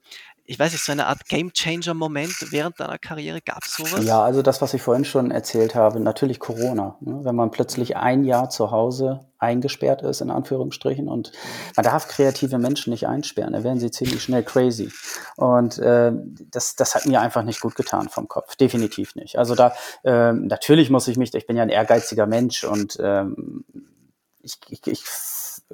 ich weiß nicht, so eine Art Game-Changer-Moment während deiner Karriere? Gab es sowas? Ja, also das, was ich vorhin schon erzählt habe, natürlich Corona. Ne? Wenn man plötzlich ein Jahr zu Hause eingesperrt ist, in Anführungsstrichen, und man darf kreative Menschen nicht einsperren, dann werden sie ziemlich schnell crazy. Und äh, das, das hat mir einfach nicht gut getan vom Kopf, definitiv nicht. Also da, äh, natürlich muss ich mich, ich bin ja ein ehrgeiziger Mensch und ähm, ich, ich, ich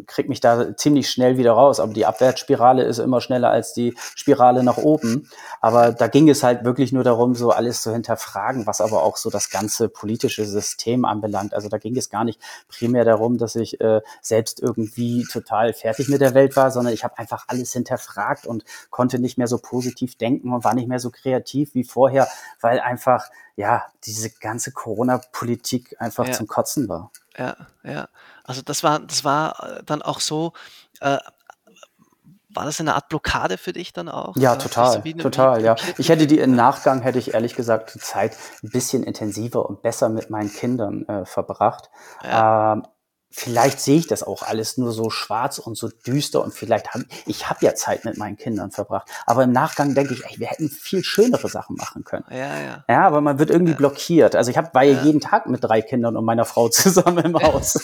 kriege mich da ziemlich schnell wieder raus. Aber die Abwärtsspirale ist immer schneller als die Spirale nach oben. Aber da ging es halt wirklich nur darum, so alles zu hinterfragen, was aber auch so das ganze politische System anbelangt. Also da ging es gar nicht primär darum, dass ich äh, selbst irgendwie total fertig mit der Welt war, sondern ich habe einfach alles hinterfragt und konnte nicht mehr so positiv denken und war nicht mehr so kreativ wie vorher, weil einfach ja diese ganze Corona-Politik einfach ja. zum Kotzen war. Ja, ja. Also das war, das war äh, dann auch so, äh, war das eine Art Blockade für dich dann auch? Ja, total, eine, total, ja. Ich hätte die im Nachgang, hätte ich ehrlich gesagt die Zeit ein bisschen intensiver und besser mit meinen Kindern äh, verbracht. Ja. Ähm, vielleicht sehe ich das auch alles nur so schwarz und so düster und vielleicht habe ich habe ja Zeit mit meinen Kindern verbracht, aber im Nachgang denke ich, ey, wir hätten viel schönere Sachen machen können. Ja, ja. Ja, aber man wird irgendwie ja. blockiert. Also ich hab, war ja jeden Tag mit drei Kindern und meiner Frau zusammen im Haus.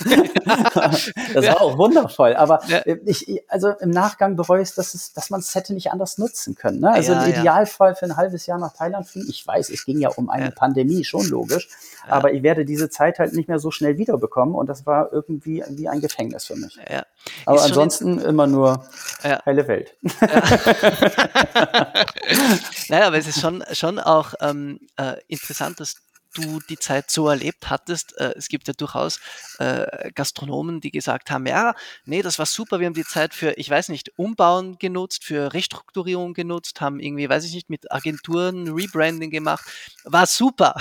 das war auch wundervoll, aber ich also im Nachgang bereue ich, dass es dass man es hätte nicht anders nutzen können, ne? Also im Idealfall für ein halbes Jahr nach Thailand fliegen. Ich weiß, es ging ja um eine Pandemie, schon logisch, aber ich werde diese Zeit halt nicht mehr so schnell wiederbekommen und das war irgendwie wie, wie ein Gefängnis für mich. Ja. Aber ansonsten immer nur ja. heile Welt. Ja. naja, aber es ist schon, schon auch ähm, äh, interessant, dass du die Zeit so erlebt hattest. Äh, es gibt ja durchaus äh, Gastronomen, die gesagt haben, ja, nee, das war super, wir haben die Zeit für, ich weiß nicht, Umbauen genutzt, für Restrukturierung genutzt, haben irgendwie, weiß ich nicht, mit Agenturen Rebranding gemacht. War super.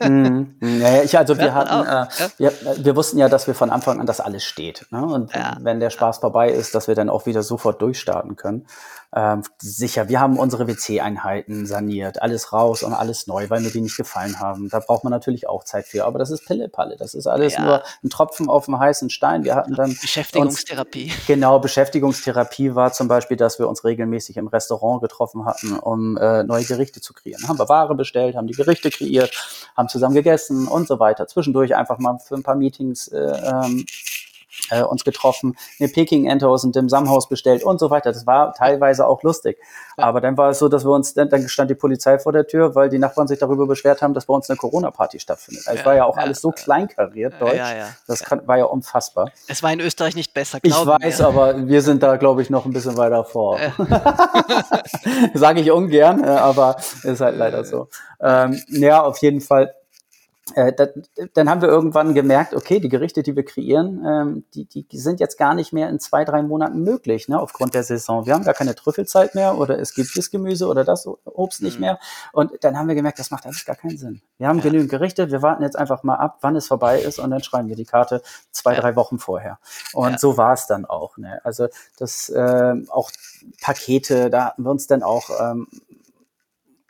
Mhm. Ja, ich, also wir hatten, äh, ja? wir, wir, wussten ja, dass wir von Anfang an, dass alles steht. Ne? Und ja. wenn der Spaß vorbei ist, dass wir dann auch wieder sofort durchstarten können. Ähm, sicher, wir haben unsere WC-Einheiten saniert, alles raus und alles neu, weil mir die nicht gefallen haben. Da braucht man natürlich auch Zeit für. Aber das ist Pille-Palle. Das ist alles ja. nur ein Tropfen auf dem heißen Stein. Wir hatten dann Beschäftigungstherapie. Uns, genau, Beschäftigungstherapie war zum Beispiel, dass wir uns regelmäßig im Restaurant getroffen hatten, um äh, neue Gerichte zu kreieren. Haben wir Ware bestellt, haben die Gerichte kreiert, haben zusammen gegessen und so weiter. Zwischendurch einfach mal für ein paar Meetings äh, ähm, äh, uns getroffen, eine Peking-Ente aus dem Dim-Sum-Haus bestellt und so weiter. Das war teilweise auch lustig. Ja. Aber dann war es so, dass wir uns, dann, dann stand die Polizei vor der Tür, weil die Nachbarn sich darüber beschwert haben, dass bei uns eine Corona-Party stattfindet. Also ja, es war ja auch ja, alles so kleinkariert deutsch. Das kann, war ja unfassbar. Es war in Österreich nicht besser, Ich weiß, mir. aber wir sind da, glaube ich, noch ein bisschen weiter vor. Sage ich ungern, aber ist halt leider so. Ähm, ja, auf jeden Fall äh, da, dann haben wir irgendwann gemerkt, okay, die Gerichte, die wir kreieren, ähm, die, die, die sind jetzt gar nicht mehr in zwei, drei Monaten möglich, ne, aufgrund der Saison. Wir haben gar keine Trüffelzeit mehr oder es gibt das Gemüse oder das Obst nicht mhm. mehr. Und dann haben wir gemerkt, das macht alles gar keinen Sinn. Wir haben ja. genügend Gerichte, wir warten jetzt einfach mal ab, wann es vorbei ist und dann schreiben wir die Karte zwei, ja. drei Wochen vorher. Und ja. so war es dann auch. Ne? Also das äh, auch Pakete, da hatten wir uns dann auch ähm,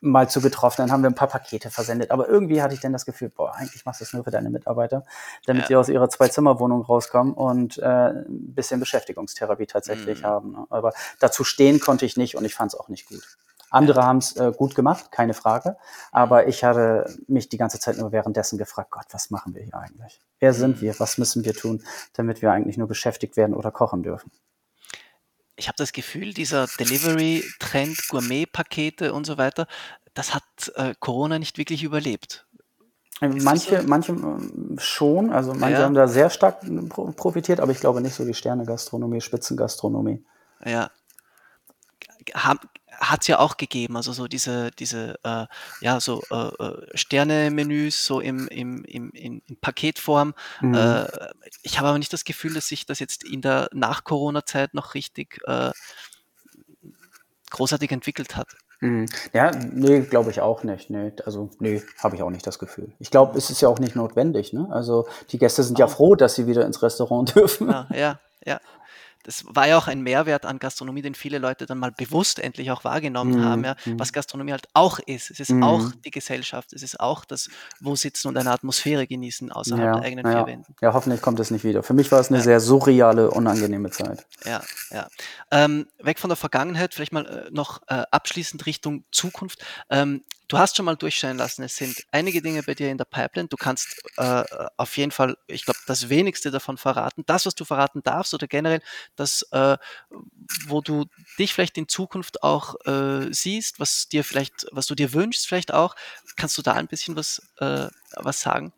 mal zu getroffen, dann haben wir ein paar Pakete versendet. Aber irgendwie hatte ich dann das Gefühl, boah, eigentlich machst du es nur für deine Mitarbeiter, damit ja. sie aus ihrer Zwei-Zimmer-Wohnung rauskommen und äh, ein bisschen Beschäftigungstherapie tatsächlich mhm. haben. Ne? Aber dazu stehen konnte ich nicht und ich fand es auch nicht gut. Andere haben es äh, gut gemacht, keine Frage. Aber ich hatte mich die ganze Zeit nur währenddessen gefragt, Gott, was machen wir hier eigentlich? Wer sind mhm. wir? Was müssen wir tun, damit wir eigentlich nur beschäftigt werden oder kochen dürfen? Ich habe das Gefühl, dieser Delivery-Trend, Gourmet-Pakete und so weiter, das hat äh, Corona nicht wirklich überlebt. Manche, so? manche ähm, schon, also manche ja. haben da sehr stark profitiert, aber ich glaube nicht so die Sterne-Gastronomie, Spitzengastronomie. Ja. Hat es ja auch gegeben, also so diese, diese äh, ja, so äh, äh, Sterne-Menüs so im, im, im, in, in Paketform. Mhm. Äh, ich habe aber nicht das Gefühl, dass sich das jetzt in der Nach-Corona-Zeit noch richtig äh, großartig entwickelt hat. Mhm. Ja, nee, glaube ich auch nicht. Nee, also, nee, habe ich auch nicht das Gefühl. Ich glaube, es ist ja auch nicht notwendig. Ne? Also, die Gäste sind oh. ja froh, dass sie wieder ins Restaurant dürfen. Ja, ja, ja. Das war ja auch ein Mehrwert an Gastronomie, den viele Leute dann mal bewusst endlich auch wahrgenommen Mhm, haben, ja, mhm. was Gastronomie halt auch ist. Es ist auch Mhm. die Gesellschaft, es ist auch das Wo sitzen und eine Atmosphäre genießen außerhalb der Ja, eigenen vier ja. Wänden. Ja, hoffentlich kommt es nicht wieder. Für mich war es eine Ja. sehr surreale, unangenehme Zeit. Ja, ja. Ähm, weg von der Vergangenheit, vielleicht mal äh, noch äh, abschließend Richtung Zukunft. Ähm, du hast schon mal durchscheinen lassen, es sind einige Dinge bei dir in der Pipeline. Du kannst äh, auf jeden Fall, ich glaube, das wenigste davon verraten. Das, was du verraten darfst oder generell das, äh, wo du dich vielleicht in Zukunft auch äh, siehst, was dir vielleicht, was du dir wünschst, vielleicht auch. Kannst du da ein bisschen was, äh, was sagen?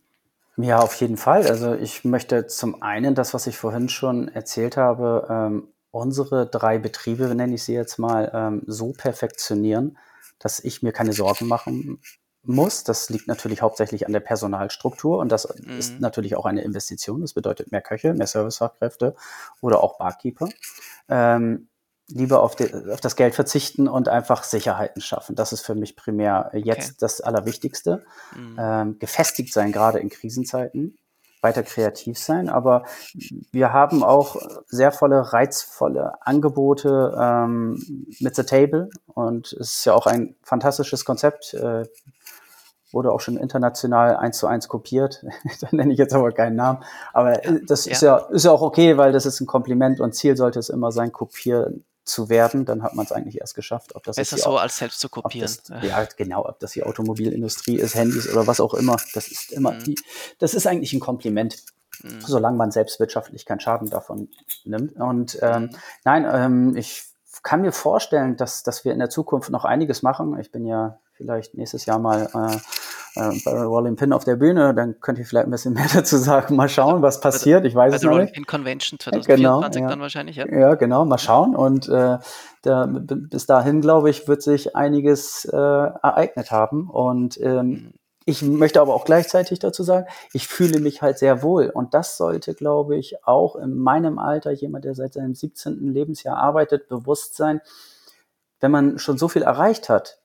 Ja, auf jeden Fall. Also ich möchte zum einen das, was ich vorhin schon erzählt habe, ähm, unsere drei Betriebe, nenne ich sie jetzt mal, ähm, so perfektionieren, dass ich mir keine Sorgen machen muss. Das liegt natürlich hauptsächlich an der Personalstruktur und das ist Mhm. natürlich auch eine Investition. Das bedeutet mehr Köche, mehr Servicefachkräfte oder auch Barkeeper. Ähm, lieber auf, die, auf das Geld verzichten und einfach Sicherheiten schaffen. Das ist für mich primär jetzt Okay. das Allerwichtigste Mhm. ähm, gefestigt sein, gerade in Krisenzeiten, weiter kreativ sein. Aber wir haben auch sehr volle, reizvolle Angebote ähm, mit The Table und es ist ja auch ein fantastisches Konzept. Äh, wurde auch schon international eins zu eins kopiert. da nenne ich jetzt aber keinen Namen. Aber Ja, das ja. ist ja, ist ja auch okay, weil das ist ein Kompliment und Ziel sollte es immer sein, kopieren zu werden. Dann hat man es eigentlich erst geschafft. Ob das Besser so als selbst zu kopieren. das, ja, genau, ob das die Automobilindustrie ist, Handys oder was auch immer. Das ist immer, Mhm. die, das ist eigentlich ein Kompliment, Mhm. solange man selbst wirtschaftlich keinen Schaden davon nimmt. Und ähm, Mhm. nein, ähm, ich kann mir vorstellen, dass, dass wir in der Zukunft noch einiges machen. Ich bin ja vielleicht nächstes Jahr mal äh, äh, bei Rolling Pin auf der Bühne, dann könnt ihr vielleicht ein bisschen mehr dazu sagen. Mal schauen, was passiert. Ich weiß es noch Rolling nicht. Pin Convention genau, 2024 ja. dann wahrscheinlich, ja? Ja, genau, mal schauen. Und äh, da, bis dahin, glaube ich, wird sich einiges äh, ereignet haben. Und ähm, Mhm. ich möchte aber auch gleichzeitig dazu sagen, ich fühle mich halt sehr wohl. Und das sollte, glaube ich, auch in meinem Alter, jemand, der seit seinem 17. Lebensjahr arbeitet, bewusst sein, wenn man schon so viel erreicht hat,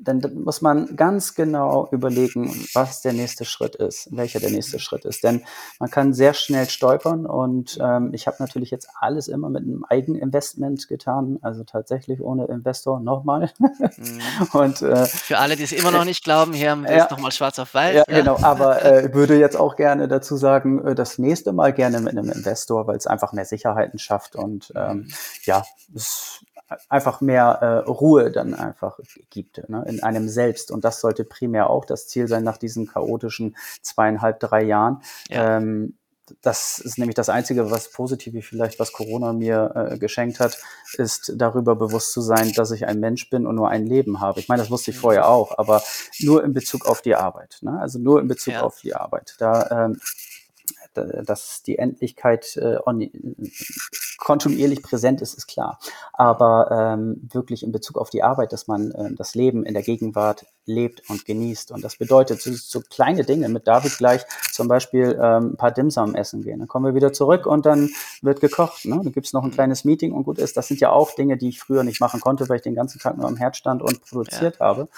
dann muss man ganz genau überlegen, was der nächste Schritt ist, welcher der nächste Schritt ist. Denn man kann sehr schnell stolpern und ähm, ich habe natürlich jetzt alles immer mit einem Eigeninvestment getan, also tatsächlich ohne Investor nochmal. Mhm. und äh, Für alle, die es immer noch nicht glauben, hier haben wir Ja. es nochmal schwarz auf weiß. ja, genau, aber äh, würde jetzt auch gerne dazu sagen, äh, das nächste Mal gerne mit einem Investor, weil es einfach mehr Sicherheiten schafft und ähm, ja, es einfach mehr äh, Ruhe dann einfach gibt ne, in einem selbst. Und das sollte primär auch das Ziel sein nach diesen chaotischen zweieinhalb, drei Jahren. Ja. Ähm, das ist nämlich das Einzige, was Positive vielleicht, was Corona mir äh, geschenkt hat, ist darüber bewusst zu sein, dass ich ein Mensch bin und nur ein Leben habe. Ich meine, das wusste ich vorher auch, aber nur in Bezug auf die Arbeit. Ne? Also nur in Bezug Ja. auf die Arbeit. Da, ähm, dass die Endlichkeit äh, on, kontinuierlich präsent ist, ist klar. Aber ähm, wirklich in Bezug auf die Arbeit, dass man ähm, das Leben in der Gegenwart lebt und genießt. Und das bedeutet so, so kleine Dinge mit David gleich zum Beispiel ähm, ein paar Dimsum essen gehen. Dann kommen wir wieder zurück und dann wird gekocht. Ne? Dann gibt's noch ein kleines Meeting und gut ist. Das sind ja auch Dinge, die ich früher nicht machen konnte, weil ich den ganzen Tag nur am Herd stand und produziert habe.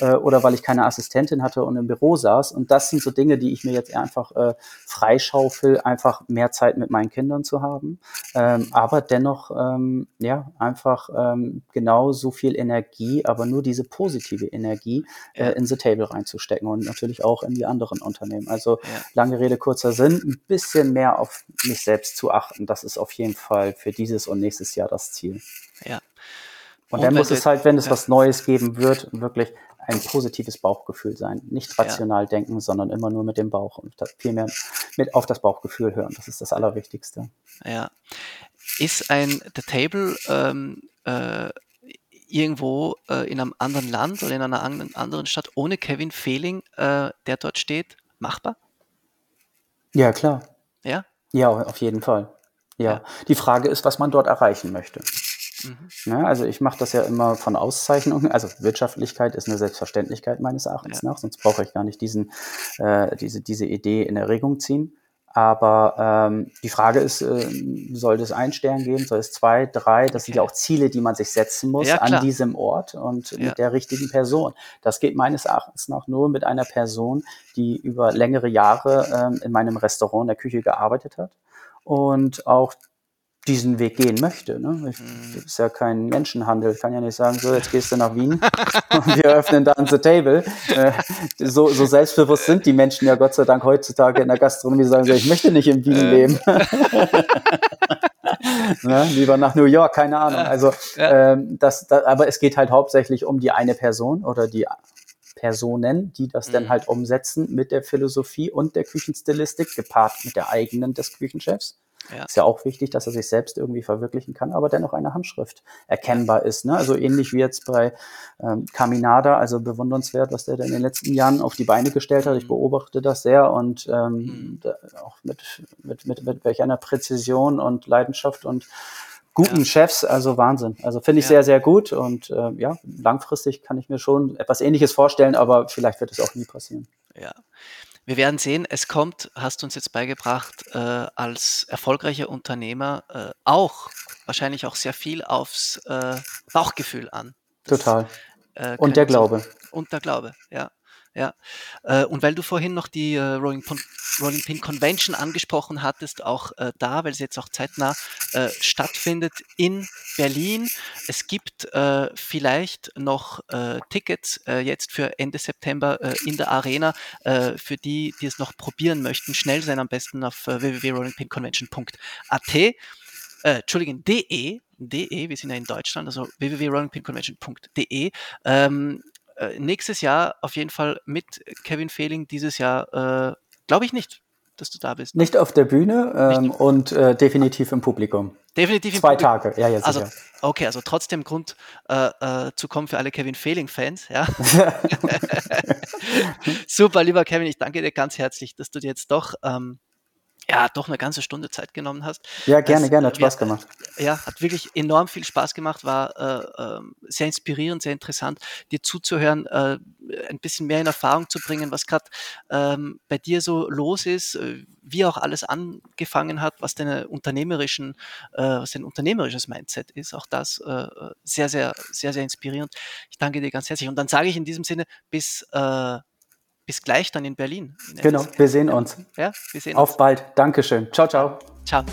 Ja. Äh, oder weil ich keine Assistentin hatte und im Büro saß. Und das sind so Dinge, die ich mir jetzt einfach äh, freischaufel, einfach mehr Zeit mit meinen Kindern zu haben. Ähm, aber dennoch, ähm, ja, einfach ähm, genau so viel Energie, aber nur diese positive Energie äh, in The Table reinzustecken und natürlich auch in die anderen Unternehmen. Also Ja. lange Rede, kurzer Sinn, ein bisschen mehr auf mich selbst zu achten. Das ist auf jeden Fall für dieses und nächstes Jahr das Ziel. Ja. Und, Und dann muss es halt, wenn es ja. was Neues geben wird, wirklich ein positives Bauchgefühl sein. Nicht Ja. rational denken, sondern immer nur mit dem Bauch und das viel mehr mit auf das Bauchgefühl hören. Das ist das Allerwichtigste. Ja. Ist ein The Table ähm, äh, irgendwo äh, in einem anderen Land oder in einer anderen, anderen Stadt ohne Kevin Fehling, äh, der dort steht, machbar? Ja, klar. Ja? Ja, auf jeden Fall. Ja. Ja. Die Frage ist, was man dort erreichen möchte. Mhm. Ne? Also ich mache das ja immer von Auszeichnungen. Also Wirtschaftlichkeit ist eine Selbstverständlichkeit meines Erachtens Ja. nach, sonst brauche ich gar nicht diesen, äh, diese, diese Idee in Erregung ziehen. Aber ähm, die Frage ist, äh, soll es ein Stern geben, soll es zwei, drei? Das sind Okay. ja auch Ziele, die man sich setzen muss Ja, an diesem Ort und Ja. mit der richtigen Person. Das geht meines Erachtens nach nur mit einer Person, die über längere Jahre ähm, in meinem Restaurant in der Küche gearbeitet hat und auch diesen Weg gehen möchte. Ne? Ich, mhm. das ist ja kein Menschenhandel. Ich kann ja nicht sagen, so, jetzt gehst du nach Wien und wir öffnen dann The Table. Äh, so, so selbstbewusst sind die Menschen ja Gott sei Dank heutzutage in der Gastronomie, sagen so, ich möchte nicht in Wien äh. leben. ne? Lieber nach New York, keine Ahnung. Also, ähm, das, das, aber es geht halt hauptsächlich um die eine Person oder die Personen, die das mhm. dann halt umsetzen mit der Philosophie und der Küchenstilistik, gepaart mit der eigenen des Küchenchefs. Ja. Ist ja auch wichtig, dass er sich selbst irgendwie verwirklichen kann, aber dennoch eine Handschrift erkennbar ist. Ne? Also ähnlich wie jetzt bei ähm, Caminada, also bewundernswert, was der da in den letzten Jahren auf die Beine gestellt hat. Ich mhm. beobachte das sehr und ähm, mhm. auch mit, mit, mit, mit welch einer Präzision und Leidenschaft und guten ja. Chefs, also Wahnsinn. Also finde ich ja. sehr, sehr gut und äh, ja, langfristig kann ich mir schon etwas Ähnliches vorstellen, aber vielleicht wird es auch nie passieren. Ja. Wir werden sehen, es kommt, hast du uns jetzt beigebracht, äh, als erfolgreicher Unternehmer äh, auch, wahrscheinlich auch sehr viel aufs äh, Bauchgefühl an. Das, Total. Äh, und der Glaube. Und der Glaube, ja. Ja, äh, und weil du vorhin noch die äh, Rolling, Rolling, Pin Convention angesprochen hattest, auch äh, da, weil sie jetzt auch zeitnah stattfindet in Berlin. Es gibt vielleicht noch Tickets jetzt für Ende September in der Arena. für die, die es noch probieren möchten, schnell sein am besten auf www.rollingpinconvention.at. Äh, Entschuldigen, de, de, wir sind ja in Deutschland, also www.rollingpinconvention.de. Ähm, äh, nächstes Jahr auf jeden Fall mit Kevin Fehling, dieses Jahr äh, glaube ich nicht, dass du da bist. Nicht auf der Bühne ähm, und äh, definitiv im Publikum. Definitiv im Zwei Publikum. Tage, ja, ja, sicher. Also, okay, also trotzdem Grund äh, äh, zu kommen für alle Kevin Fehling-Fans. Ja? Super, lieber Kevin, ich danke dir ganz herzlich, dass du dir jetzt doch ähm, ja, doch eine ganze Stunde Zeit genommen hast. Ja, gerne, das, gerne, hat Spaß gemacht. Ja, hat wirklich enorm viel Spaß gemacht, war äh, äh, sehr inspirierend, sehr interessant, dir zuzuhören, äh, ein bisschen mehr in Erfahrung zu bringen, was gerade ähm, bei dir so los ist, äh, wie auch alles angefangen hat, was deine unternehmerischen, äh, was dein unternehmerisches Mindset ist. Auch das äh, sehr, sehr, sehr, sehr inspirierend. Ich danke dir ganz herzlich. Und dann sage ich in diesem Sinne bis bis gleich dann in Berlin. Genau, wir sehen uns. Ja, wir sehen Auf uns. bald. Dankeschön. Ciao, ciao. Ciao.